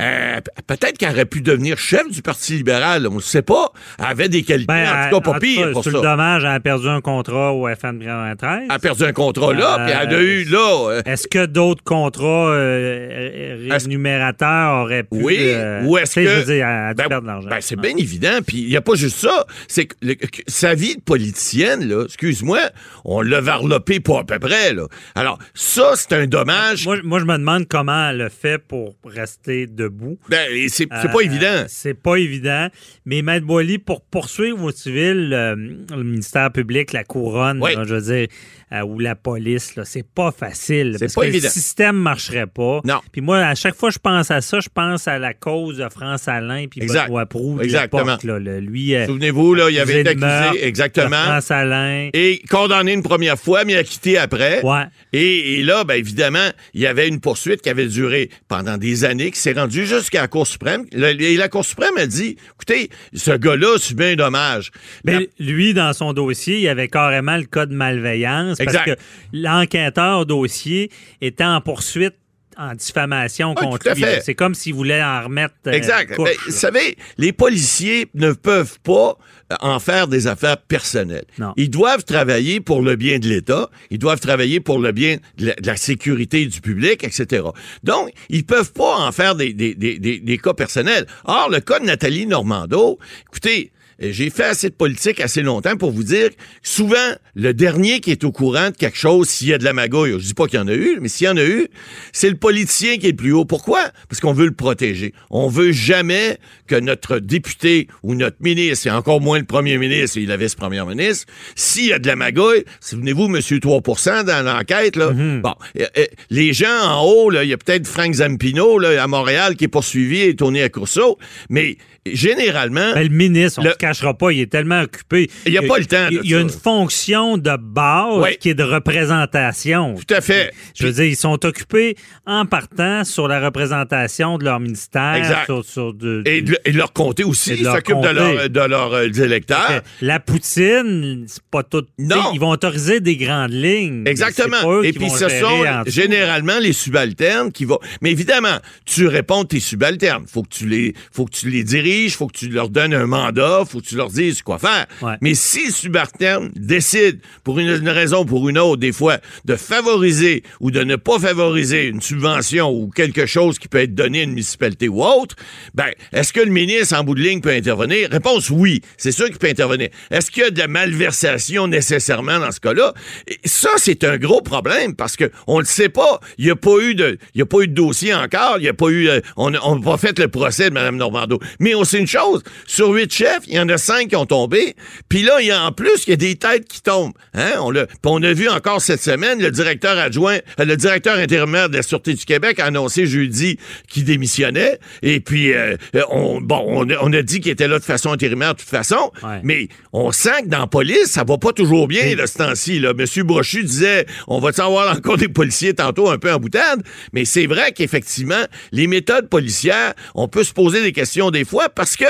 euh, peut-être qu'elle aurait pu devenir chef du Parti libéral. On ne sait pas. Elle avait des qualités, Ben, en tout cas, pas en pire pour sur ça. le dommage, elle a perdu un contrat au FM 93. Elle a perdu un contrat là, Euh, puis elle a eu là. euh, Est-ce que d'autres contrats euh, rémunérateurs auraient pu... Oui, euh, ou est-ce que. Je veux dire, elle a dû Ben, perdre de l'argent. ben, c'est bien évident. Puis il n'y a pas juste ça. C'est que, le- que sa vie de politicienne, là, excuse-moi, on l'a varlopé pas à peu près. Là. Alors, ça, c'est un dommage. Moi, moi, je me demande comment elle a fait pour rester debout. Ben, c'est c'est Euh, pas évident. C'est pas évident. Mais Maître Boily, pour poursuivre au civil, euh, le ministère public, la couronne, Oui. là, je veux dire, euh, ou la police, là, c'est pas facile. C'est parce pas que évident. Le système marcherait pas. Non. Puis moi, à chaque fois que je pense à ça, je pense à la cause de France Alain puis Exact. Proulx Exactement. là. Lui, euh, Souvenez-vous, là, il avait été accusé meurtre exactement. France Alain. Et condamné une première fois, mais acquitté après. Ouais. Et, et là, ben évidemment, il y avait une poursuite qui avait duré pendant des années, qui s'est rendue jusqu'à la Cour suprême. Le- et la Cour suprême a dit, écoutez, ce gars-là subit un dommage. Mais La- lui, dans son dossier, il y avait carrément le cas de malveillance. Exact. Parce que l'enquêteur au dossier était en poursuite en diffamation Oui, contre lui. C'est comme s'il voulait en remettre. euh, Exact. couche, Ben, vous savez, les policiers ne peuvent pas euh, en faire des affaires personnelles. Non. Ils doivent travailler pour le bien de l'État, ils doivent travailler pour le bien de la, de la sécurité du public, etc. Donc, ils peuvent pas en faire des, des, des, des, des cas personnels. Or, le cas de Nathalie Normando, écoutez, j'ai fait assez de politique assez longtemps pour vous dire que souvent, le dernier qui est au courant de quelque chose, s'il y a de la magouille, je dis pas qu'il y en a eu, mais s'il y en a eu, c'est le politicien qui est le plus haut. Pourquoi? Parce qu'on veut le protéger. On veut jamais que notre député ou notre ministre, et encore moins le premier ministre et la vice-première ministre, s'il y a de la magouille, souvenez-vous, monsieur 3% dans l'enquête, là, bon, euh, euh, les gens en haut, là, il y a peut-être Frank Zampino, là, à Montréal, qui est poursuivi et tourné à Courceau, mais généralement, Ben, le ministre, on Le- ne se cachera pas, il est tellement occupé. Il y a pas le temps Il y a une fonction de base Oui. qui est de représentation. tout à fait. Je veux dire, ils sont occupés en partant sur la représentation de leur ministère. Exact. Sur, sur de- Et de, et de leur comté aussi, ils s'occupent de, leur, de leurs euh, électeurs. La poutine, c'est pas tout. Non. Ils vont autoriser des grandes lignes. Exactement. Et puis ce sont généralement les subalternes qui vont. Mais évidemment, tu réponds tes subalternes. Faut que tu les, faut que tu les diriges, faut que tu leur donnes un mandat, faut que tu leur dises quoi faire. Ouais. Mais si le subalterne décide, pour une, une raison ou pour une autre, des fois, de favoriser ou de ne pas favoriser une subvention ou quelque chose qui peut être donné à une municipalité ou autre, ben, est-ce que le ministre, en bout de ligne, peut intervenir? Réponse oui. C'est sûr qu'il peut intervenir. Est-ce qu'il y a de la malversation nécessairement dans ce cas-là? Ça, c'est un gros problème parce que on le sait pas. Il n'y a pas eu de, il a pas eu de dossier encore. Il y a pas eu, euh, on n'a on n'a pas fait le procès de Mme Normando. Mais on sait une chose. Sur huit chefs, il y en a cinq qui ont tombé. Puis là, il y a en plus, il y a des têtes qui tombent. Hein? On, puis on a vu encore cette semaine le directeur adjoint, euh, le directeur intérimaire de la Sûreté du Québec a annoncé jeudi qu'il démissionnait. Et puis, euh, euh, on, bon, on a, on a dit qu'il était là de façon intérimaire de toute façon. Ouais. Mais on sent que dans la police, ça va pas toujours bien, ce temps-ci. Monsieur Brochu disait, on va avoir encore des policiers tantôt un peu en boutade. Mais c'est vrai qu'effectivement, les méthodes policières, on peut se poser des questions des fois parce que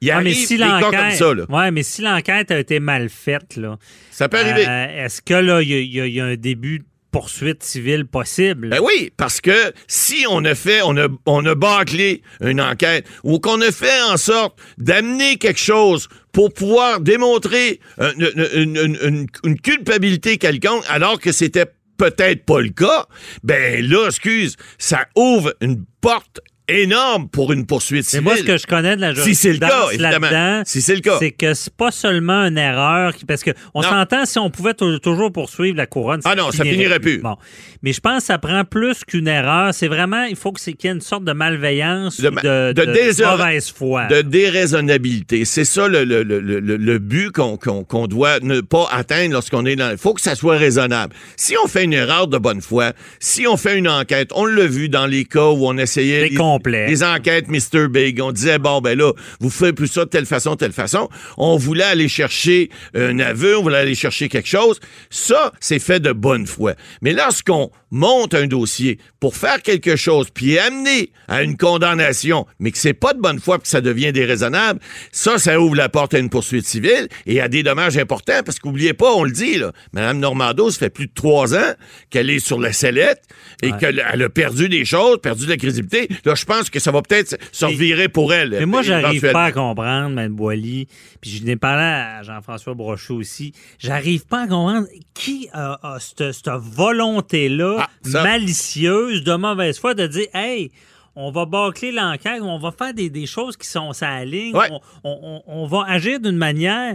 il Ouais, arrive si des cas comme l'enquête, ça. Là. ouais, mais si l'enquête a été mal faite, là, Ça peut arriver. euh, est-ce que là, il y, a- y y un début poursuite civile possible? Ben oui, parce que si on a fait, on a, on a bâclé une enquête ou qu'on a fait en sorte d'amener quelque chose pour pouvoir démontrer une, une- une- une culpabilité quelconque alors que c'était peut-être pas le cas, ben là, excuse, ça ouvre une porte énorme pour une poursuite civile. moi ce que je connais de la jurisprudence là-dedans, Si c'est le cas. c'est que c'est pas seulement une erreur, parce que on s'entend si on pouvait tou- toujours poursuivre la couronne. Ah non, ça finirait plus. Bon, mais je pense que ça prend plus qu'une erreur. C'est vraiment, il faut que c'est qu'il y ait une sorte de malveillance, De mauvaise foi. de déraisonnabilité. C'est ça le, le, le, le, le but qu'on qu'on doit ne pas atteindre lorsqu'on est dans... Il faut que ça soit raisonnable. Si on fait une erreur de bonne foi, si on fait une enquête, on l'a vu dans les cas où on essayait... Les- complet. Les enquêtes Mr. Big, on disait, bon, ben là, vous faites plus ça de telle façon, telle façon. On voulait aller chercher un aveu, on voulait aller chercher quelque chose. Ça, c'est fait de bonne foi. Mais lorsqu'on monte un dossier pour faire quelque chose, puis amener à une condamnation, mais que c'est pas de bonne foi, puis que ça devient déraisonnable, ça, ça ouvre la porte à une poursuite civile et à des dommages importants, parce qu'oubliez pas, on le dit, là, Mme Normando, ça fait plus de trois ans qu'elle est sur la sellette et qu'elle elle a perdu des choses, perdu de la crédibilité. Là, je pense que ça va peut-être se revirer pour elle. Mais moi, j'arrive pas à comprendre, Mme Boily, puis je n'ai parlé à Jean-François Brochot aussi, j'arrive pas à comprendre qui a, a cette, cette volonté-là, Ah, malicieuse, de mauvaise foi, de dire, hey, on va bâcler l'enquête, on va faire des, des choses qui sont ligne, Ouais. on, on- on- on va agir d'une manière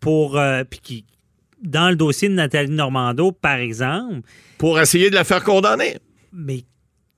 pour... euh, puis qui, dans le dossier de Nathalie Normando, par exemple, Pour essayer de la faire condamner. mais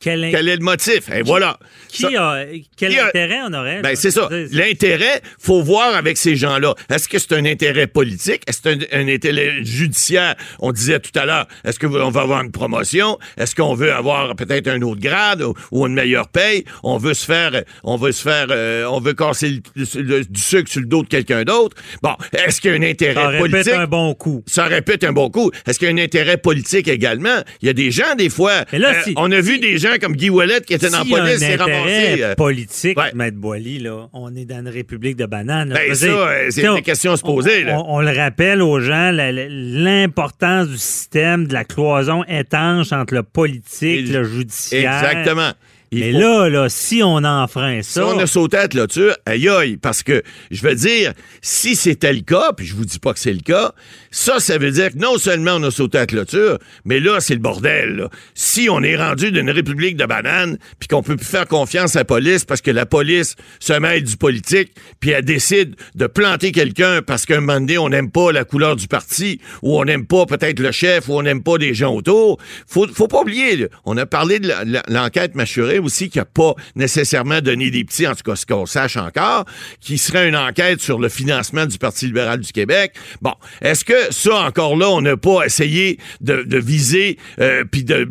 quel, Quel est le motif? Et voilà. qui Ça- a, quel qui a- intérêt on aurait? Ben, c'est ça. L'intérêt, faut voir avec ces gens-là. Est-ce que c'est un intérêt politique? Est-ce que c'est un, un intérêt judiciaire? On disait tout à l'heure, est-ce qu'on va avoir une promotion? Est-ce qu'on veut avoir peut-être un autre grade ou, ou une meilleure paye? On veut se faire, on veut se faire, euh, on veut casser le- le- du sucre sur le dos de quelqu'un d'autre? Bon, est-ce qu'il y a un ça intérêt politique? être un bon coup. ça répète un bon coup. Est-ce qu'il y a un intérêt politique également? Il y a des gens, des fois. euh, Mais là, si- on a vu des gens comme Guy Ouellet qui était dans la police, s'est ramassé. euh, politique, ouais. Maître Boily, là, on est dans une république de bananes. là. Ben, ça, euh, c'est une question à se poser, On, là. on- on le rappelle aux gens, l'importance du système, de la cloison étanche entre le politique, Et- le judiciaire. Exactement. Il Mais faut- là, là, si on enfreint Si ça, on a sauté à la clôture, aïe aïe, parce que je veux dire, si c'était le cas, puis je vous dis pas que c'est le cas, ça, ça veut dire que non seulement on a sauté à la clôture, mais là, c'est le bordel. là. Si on est rendu d'une république de bananes, puis qu'on peut plus faire confiance à la police parce que la police se mêle du politique, puis elle décide de planter quelqu'un parce qu'un moment donné, on n'aime pas la couleur du parti, ou on n'aime pas peut-être le chef, ou on n'aime pas des gens autour, faut, faut pas oublier, là, on a parlé de l'enquête mâchurée aussi qui a pas nécessairement donné des petits, en tout cas ce qu'on sache encore, qui serait une enquête sur le financement du Parti libéral du Québec. Bon, est-ce que ça encore là, on n'a pas essayé de, de viser euh, puis de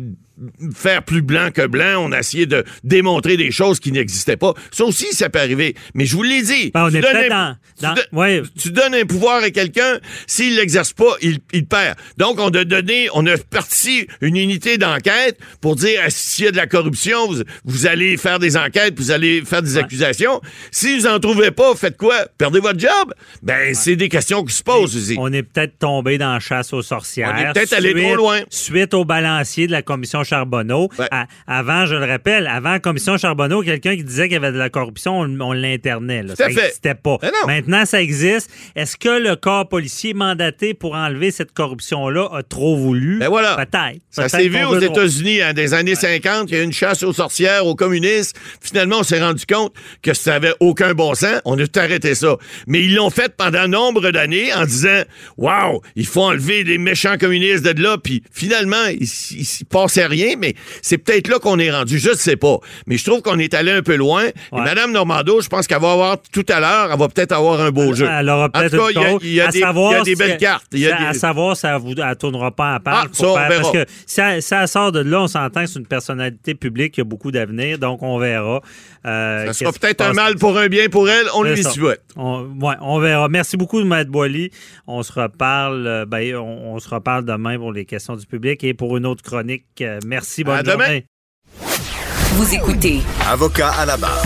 faire plus blanc que blanc, on a essayé de démontrer des choses qui n'existaient pas. Ça aussi, ça peut arriver. Mais je vous l'ai dit. Ben, on tu est donnes un- dans- tu dans- don- ouais. tu donnes un pouvoir à quelqu'un, s'il l'exerce pas, il, il perd. Donc, on a donné, on a parti une unité d'enquête pour dire s'il y a de la corruption, vous, vous allez faire des enquêtes, vous allez faire des accusations. Si vous en trouvez pas, faites quoi? Perdez votre job? Ben, c'est des questions qui se posent aussi. on est peut-être tombé dans la chasse aux sorcières. On est peut-être allé trop loin. Suite au balancier de la commission Charbonneau. Ouais. À- avant, je le rappelle, avant la commission Charbonneau, quelqu'un qui disait qu'il y avait de la corruption, on, on l'internait. Ça n'existait pas. Maintenant, ça existe. Est-ce que le corps policier mandaté pour enlever cette corruption-là a trop voulu? Ben voilà. Peut-être. Ça s'est vu aux. États-Unis hein, des années 50, il y a eu une chasse aux sorcières, aux communistes. Finalement, on s'est rendu compte que ça avait aucun bon sens. On a tout arrêté ça. Mais ils l'ont fait pendant nombre d'années en disant Waouh, il faut enlever les méchants communistes de là. Puis finalement, il, s- il s- passait rien, mais c'est peut-être là qu'on est rendu. Je ne sais pas. Mais je trouve qu'on est allé un peu loin. Et Ouais. Madame Normando, je pense qu'elle va avoir tout à l'heure, elle va peut-être avoir un beau jeu. Elle aura en peut-être tout cas, il y a- y des, il y a savoir des si- belles cartes. Y a à des- savoir, ça vous elle tournera pas à part. Ah, ça, on verra. Parce que si elle, si elle sort de là, on s'entend que c'est une personnalité publique qui a beaucoup d'avenir, donc on verra. euh, Ça sera peut-être un mal pour un bien pour elle. On lui ça. souhaite. On, ouais, on verra. Merci beaucoup, Maître Boily. On se reparle, euh, ben, on, on se reparle demain pour les questions du public et pour une autre chronique. Euh, Merci, bonne À demain. journée. Vous écoutez Avocat à la barre.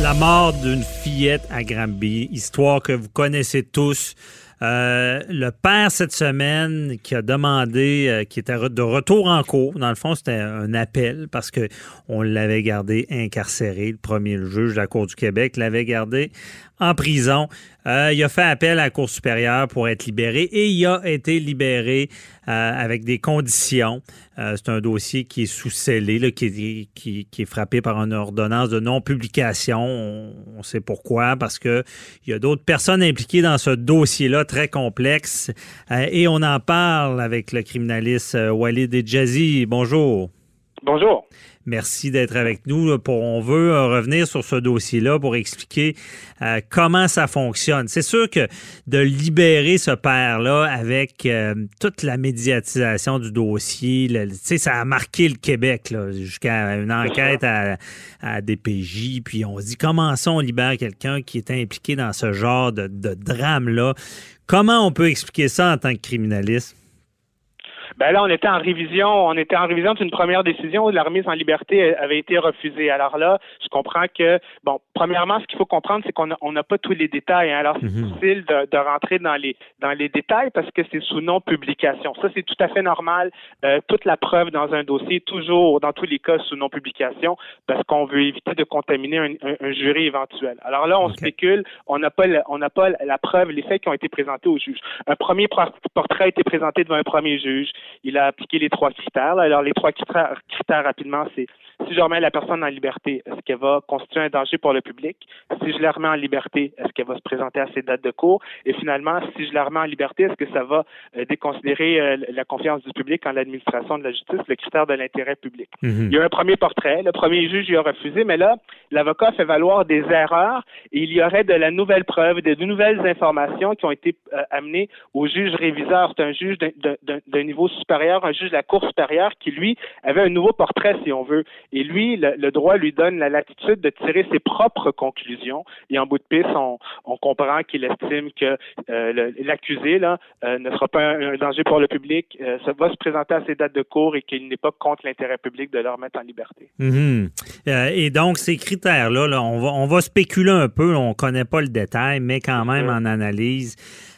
La mort d'une fillette à Granby, histoire que vous connaissez tous. Euh, le père, cette semaine, qui a demandé, euh, qui était de retour en cours, dans le fond, c'était un appel parce qu'on l'avait gardé incarcéré. Le premier juge de la Cour du Québec l'avait gardé en prison. Euh, il a fait appel à la Cour supérieure pour être libéré et il a été libéré euh, avec des conditions. Euh, c'est un dossier qui est sous-scellé, qui, qui, qui, est frappé par une ordonnance de non-publication. On, sait pourquoi, parce qu'il y a d'autres personnes impliquées dans ce dossier-là très complexe. et on en parle avec le criminaliste Walid Edjazi. Bonjour. Bonjour. Merci d'être avec nous. Pour, on veut euh, revenir sur ce dossier-là pour expliquer euh, comment ça fonctionne. C'est sûr que de libérer ce père-là avec euh, toute la médiatisation du dossier, ça a marqué le Québec jusqu'à une enquête à, à DPJ. Puis on se dit comment ça on libère quelqu'un qui est impliqué dans ce genre de, de drame-là? Comment on peut expliquer ça en tant que criminaliste? Ben là, on était en révision, on était en révision d'une première décision où la remise en liberté avait été refusée. Alors là, je comprends que, bon, premièrement, ce qu'il faut comprendre, c'est qu'on n'a pas tous les détails. Hein. Alors, c'est mhm. difficile de, rentrer dans les dans les détails parce que c'est sous non-publication. Ça, c'est tout à fait normal. Euh, toute la preuve dans un dossier, toujours, dans tous les cas, sous non-publication, parce qu'on veut éviter de contaminer un, jury éventuel. Alors là, on spécule, on n'a pas, on n'a pas la preuve, les faits qui ont été présentés au juge. Un premier portrait a été présenté devant un premier juge il a appliqué les trois critères. Alors, les trois critères, critères rapidement, c'est si je remets la personne en liberté, est-ce qu'elle va constituer un danger pour le public? Si je la remets en liberté, est-ce qu'elle va se présenter à ses dates de cours? Et finalement, si je la remets en liberté, est-ce que ça va euh, déconsidérer euh, la confiance du public en l'administration de la justice, le critère de l'intérêt public? Mhm. Il y a un premier portrait, le premier juge y a refusé, mais là, l'avocat fait valoir des erreurs et il y aurait de la nouvelle preuve, de, nouvelles informations qui ont été euh, amenées au juge réviseur. C'est un juge d'un niveau supérieur, un juge de la Cour supérieure qui, lui, avait un nouveau portrait, si on veut. Et lui, le, droit lui donne la latitude de tirer ses propres conclusions. Et en bout de piste, on, comprend qu'il estime que euh, l'accusé là euh, ne sera pas un, danger pour le public, euh, ça va se présenter à ses dates de cours et qu'il n'est pas contre l'intérêt public de le remettre en liberté. Mhm. et donc, ces critères-là, là, on, va, on va spéculer un peu, on ne connaît pas le détail, mais quand même en analyse.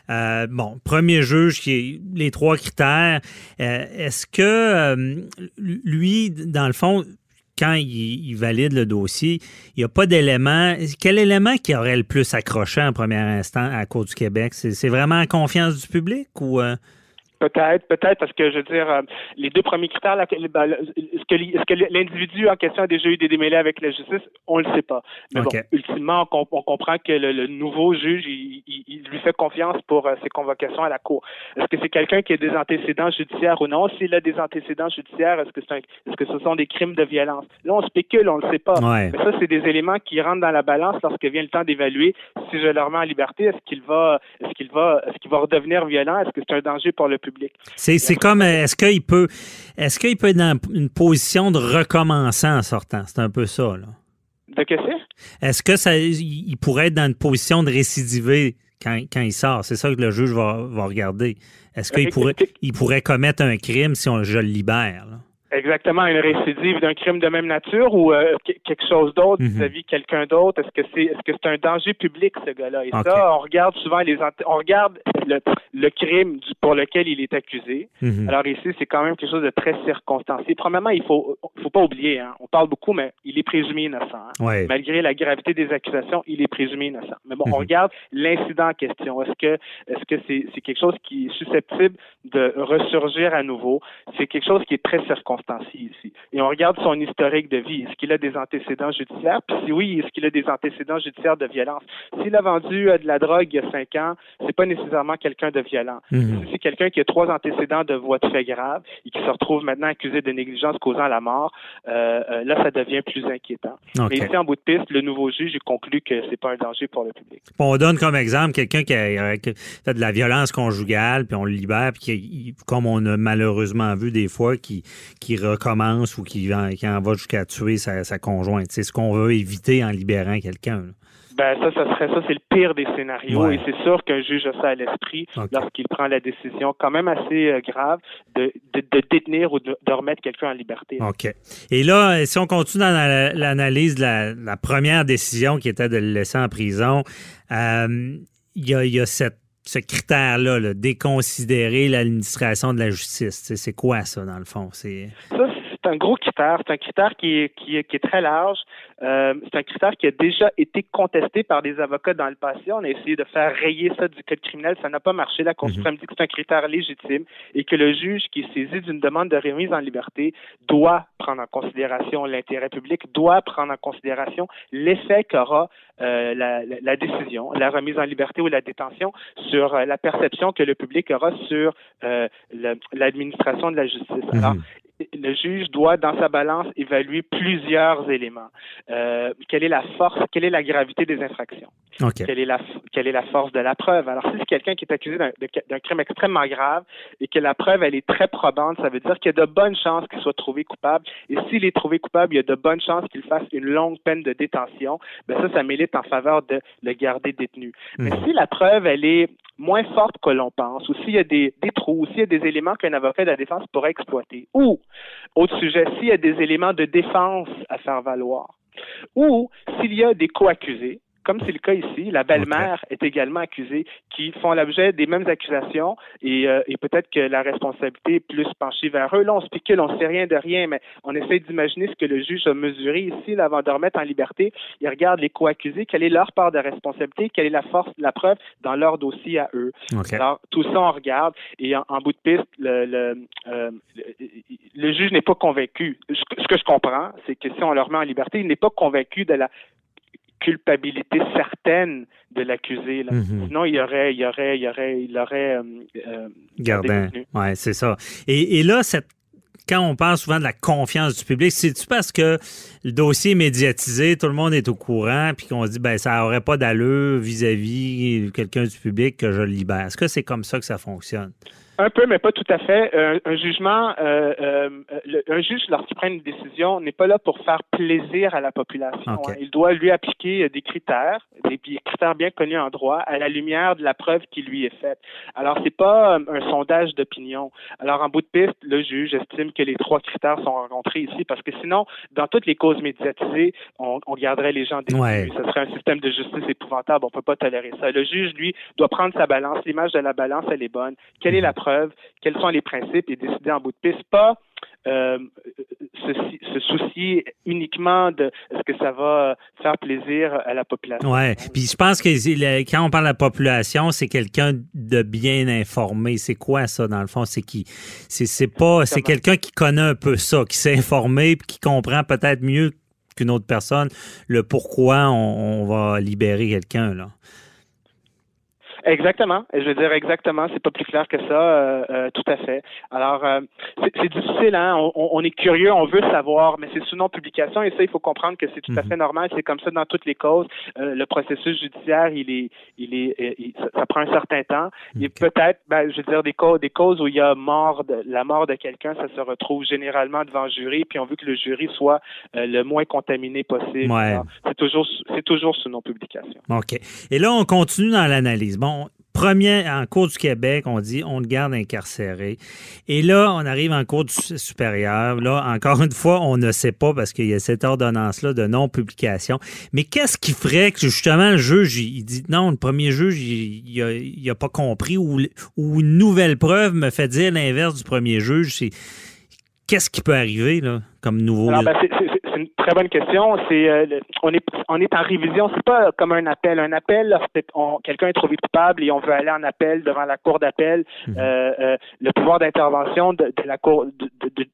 bon, premier juge qui est les trois critères. Est-ce que lui, dans le fond, quand il, valide le dossier, il n'y a pas d'élément. Quel élément qui aurait le plus accroché en premier instant à la Cour du Québec? C'est vraiment la confiance du public ou. Euh? Peut-être, peut-être, parce que je veux dire, euh, les deux premiers critères, ben, est-ce que, l'individu en question a déjà eu des démêlés avec la justice? On ne le sait pas. Mais bon, ultimement, on, comprend que le, nouveau juge, il, lui fait confiance pour euh, ses convocations à la Cour. Est-ce que c'est quelqu'un qui a des antécédents judiciaires ou non? S'il a des antécédents judiciaires, est-ce que, est que ce sont des crimes de violence? Là, on spécule, on ne le sait pas. Mais ça, c'est des éléments qui rentrent dans la balance lorsque vient le temps d'évaluer si je le remets en liberté, est-ce qu'il va, est-ce qu'il va, est-ce qu'il va redevenir violent? Est-ce que c'est un danger pour le public? C'est comme, est-ce qu'il peut, est-ce qu'il peut être dans une position de recommençant en sortant? C'est un peu ça, là. De que c'est? Est-ce que ça, il pourrait être dans une position de récidiver quand, quand il sort? C'est ça que le juge va, va regarder. Est-ce qu'il pourrait, il pourrait commettre un crime si on, je le libère? Là? Exactement, une récidive d'un crime de même nature ou euh, quelque chose d'autre mhm. vis-à-vis quelqu'un d'autre? Est-ce que c'est est-ce que c'est un danger public ce gars-là? Et ça, on regarde souvent les on regarde le, le crime du, pour lequel il est accusé. Mhm. Alors ici, c'est quand même quelque chose de très circonstancié. Premièrement, il faut faut pas oublier, hein, on parle beaucoup, mais il est présumé innocent. Hein. Malgré la gravité des accusations, il est présumé innocent. Mais bon, on mhm. regarde l'incident en question. Est-ce que est-ce que c'est c'est quelque chose qui est susceptible de ressurgir à nouveau? C'est quelque chose qui est très circonstancié ici. Et on regarde son historique de vie. Est-ce qu'il a des antécédents judiciaires? Puis si oui, est-ce qu'il a des antécédents judiciaires de violence? S'il a vendu euh, de la drogue il y a cinq ans, c'est pas nécessairement quelqu'un de violent. Si c'est quelqu'un qui a trois antécédents de voies de fait grave et qui se retrouve maintenant accusé de négligence causant la mort, euh, euh, là, ça devient plus inquiétant. Mais ici, en bout de piste, le nouveau juge conclut que c'est pas un danger pour le public. on donne comme exemple quelqu'un qui a, fait de la violence conjugale, puis on le libère, puis qui, comme on a malheureusement vu des fois, qui, qui recommence ou qui, qui en va jusqu'à tuer sa, conjointe. C'est ce qu'on veut éviter en libérant quelqu'un. Ben ça, ça serait ça, c'est le pire des scénarios. Et c'est sûr qu'un juge a ça à l'esprit lorsqu'il prend la décision quand même assez euh, grave de, détenir ou de, remettre quelqu'un en liberté. OK. Et là, si on continue dans l'analyse de la, première décision qui était de le laisser en prison, euh, il y, a, cette ce critère-là, là, déconsidérer l'administration de la justice. C'est quoi ça, dans le fond? C'est un gros critère. C'est un critère qui est, qui est, qui est très large. Euh, c'est un critère qui a déjà été contesté par des avocats dans le passé. On a essayé de faire rayer ça du code criminel. Ça n'a pas marché. La Cour Mhm. suprême dit que c'est un critère légitime et que le juge qui est saisi d'une demande de remise en liberté doit prendre en considération l'intérêt public, doit prendre en considération l'effet qu'aura euh, la, la, la décision, la remise en liberté ou la détention sur euh, la perception que le public aura sur euh, l'administration de la justice. Alors, le juge doit, dans sa balance, évaluer plusieurs éléments. Euh, quelle est la force, quelle est la gravité des infractions? Quelle est la, quelle est la force de la preuve? Alors, si c'est quelqu'un qui est accusé d'un crime extrêmement grave et que la preuve, elle est très probante, ça veut dire qu'il y a de bonnes chances qu'il soit trouvé coupable. Et s'il est trouvé coupable, il y a de bonnes chances qu'il fasse une longue peine de détention. Ben ça, ça milite en faveur de le garder détenu. Mais si la preuve, elle est moins forte que l'on pense, ou s'il y a des, des trous, ou s'il y a des éléments qu'un avocat de la défense pourrait exploiter, ou, autre sujet, s'il y a des éléments de défense à faire valoir, ou s'il y a des co-accusés, comme c'est le cas ici, la belle-mère est également accusée, qui font l'objet des mêmes accusations et, euh, et peut-être que la responsabilité est plus penchée vers eux. Là, on spécule, on ne sait rien de rien, mais on essaie d'imaginer ce que le juge a mesuré ici là, avant de remettre en liberté. Il regarde les co-accusés, quelle est leur part de responsabilité, quelle est la force, la preuve dans leur dossier à eux. Alors, tout ça, on regarde et en, en bout de piste, le, le, euh, le, juge n'est pas convaincu. Ce que, je comprends, c'est que si on le remet en liberté, il n'est pas convaincu de la culpabilité certaine de l'accusé. Mhm. Sinon, il y aurait, il y aurait, il y aurait, il aurait euh, euh, Gardin. Ouais, c'est ça. Et, et là, cette quand on parle souvent de la confiance du public, c'est-tu parce que le dossier est médiatisé, tout le monde est au courant, puis qu'on se dit, ben ça n'aurait pas d'allure vis-à-vis quelqu'un du public que je le libère? Est-ce que c'est comme ça que ça fonctionne? Un peu, mais pas tout à fait. Un, un jugement, euh, euh, le- un juge, lorsqu'il prend une décision, n'est pas là pour faire plaisir à la population. Hein. Il doit lui appliquer euh, des critères, des des critères bien connus en droit, à la lumière de la preuve qui lui est faite. Alors, c'est pas euh, un sondage d'opinion. Alors, en bout de piste, le juge estime que les trois critères sont rencontrés ici, parce que sinon, dans toutes les causes médiatisées, on, on garderait les gens détenus. Ouais. Ce serait un système de justice épouvantable. On peut pas tolérer ça. Le juge, lui, doit prendre sa balance. L'image de la balance, elle est bonne. Quelle est la Quels sont les principes? Et décider en bout de piste. Pas euh, se, soucier uniquement de est-ce que ça va faire plaisir à la population. Ouais. Puis je pense que quand on parle de la population, c'est quelqu'un de bien informé. C'est quoi ça dans le fond? C'est qui C'est c'est pas c'est quelqu'un qui connaît un peu ça, qui s'est informé puis qui comprend peut-être mieux qu'une autre personne le pourquoi on, on va libérer quelqu'un là. Exactement. Je veux dire exactement. C'est pas plus clair que ça. euh, euh, tout à fait. Alors, euh, c'est difficile. Hein? On, on- est curieux, on veut savoir, mais c'est sous non-publication et ça, il faut comprendre que c'est tout à fait normal. C'est comme ça dans toutes les causes. Euh, le processus judiciaire, il est, il est, euh, il- ça, prend un certain temps. Et peut-être, ben, je veux dire des causes, des causes où il y a mort, de, la mort de quelqu'un, ça se retrouve généralement devant le jury, puis on veut que le jury soit euh, le moins contaminé possible. Ouais. C'est toujours, c'est toujours sous non-publication. OK. Et là, on continue dans l'analyse. Bon, premier, en cours du Québec, on dit on le garde incarcéré. Et là, on arrive en cours du su- supérieur. Là, encore une fois, on ne sait pas parce qu'il y a cette ordonnance-là de non-publication. Mais qu'est-ce qui ferait que justement le juge, il dit non, le premier juge, il il a, il a pas compris ou, ou une nouvelle preuve me fait dire l'inverse du premier juge. C'est Qu'est-ce qui peut arriver là, comme nouveau? Ben, c'est- une très bonne question. C'est euh, on est on est en révision. C'est pas comme un appel. Un appel, quelqu'un est trouvé coupable et on veut aller en appel devant la cour d'appel, euh, euh, le pouvoir d'intervention de, de la cour de- de-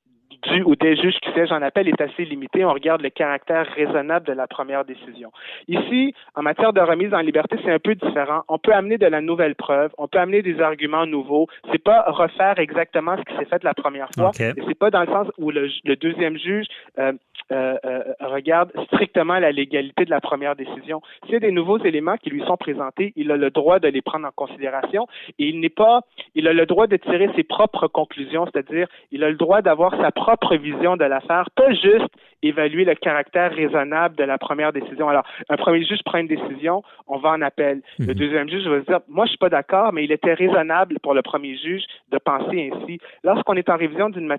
du ou des juges qui siègent en appel est assez limité. On regarde le caractère raisonnable de la première décision. Ici, en matière de remise en liberté, c'est un peu différent. On peut amener de la nouvelle preuve, on peut amener des arguments nouveaux. C'est pas refaire exactement ce qui s'est fait la première fois. OK. Et c'est pas dans le sens où le, le deuxième juge euh, euh, euh, regarde strictement la légalité de la première décision. S'il y a des nouveaux éléments qui lui sont présentés, il a le droit de les prendre en considération et il n'est pas, il a le droit de tirer ses propres conclusions, c'est-à-dire il a le droit d'avoir sa propre propre vision de l'affaire, pas juste évaluer le caractère raisonnable de la première décision. Alors, un premier juge prend une décision, on va en appel. Le Mhm. deuxième juge va se dire, moi, je suis pas d'accord, mais il était raisonnable pour le premier juge de penser ainsi. Lorsqu'on est en révision d'une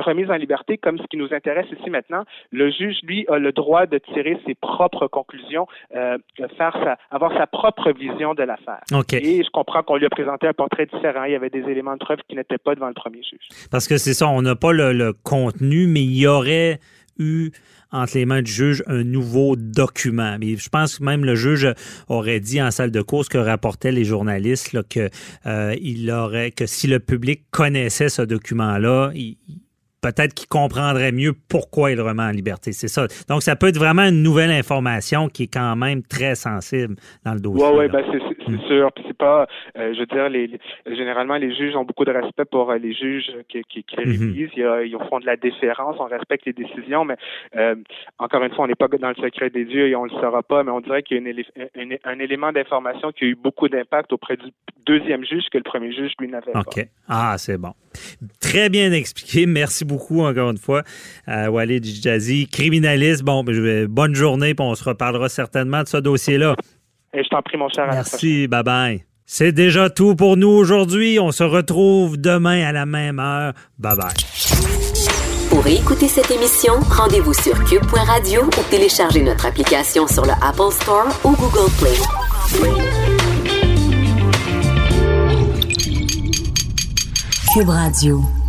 remise en liberté, comme ce qui nous intéresse ici maintenant, le juge, lui, a le droit de tirer ses propres conclusions, euh, de faire sa, avoir sa propre vision de l'affaire. OK. Et je comprends qu'on lui a présenté un portrait différent. Il y avait des éléments de preuve qui n'étaient pas devant le premier juge. Parce que c'est ça, on n'a pas le, le contenu, mais il y aurait eu entre les mains du juge un nouveau document. Mais je pense que même le juge aurait dit en salle de course que rapportaient les journalistes là, que euh, il aurait que si le public connaissait ce document-là, il- peut-être qu'il comprendrait mieux pourquoi il remet en liberté. C'est ça. Donc, ça peut être vraiment une nouvelle information qui est quand même très sensible dans le dossier. Là. ben c'est sûr. Puis c'est pas, euh, je veux dire, les, les- généralement les juges ont beaucoup de respect pour euh, les juges qui, qui, qui les Mhm. révisent. Ils font de la déférence, on respecte les décisions, mais euh, encore une fois, on n'est pas dans le secret des dieux et on le saura pas. Mais on dirait qu'il y a une un, élément d'information qui a eu beaucoup d'impact auprès du deuxième juge que le premier juge lui n'avait pas. OK. Ah, c'est bon. Très bien expliqué. Merci beaucoup encore une fois, Walid Jazzy, criminaliste. Bon, ben, bonne journée, puis on se reparlera certainement de ce dossier-là. Et je t'en prie, mon cher. Merci, bye bye. C'est déjà tout pour nous aujourd'hui. On se retrouve demain à la même heure. Bye bye. Pour écouter cette émission, rendez-vous sur cube.radio ou téléchargez notre application sur le Apple Store ou Google Play. Cube Radio.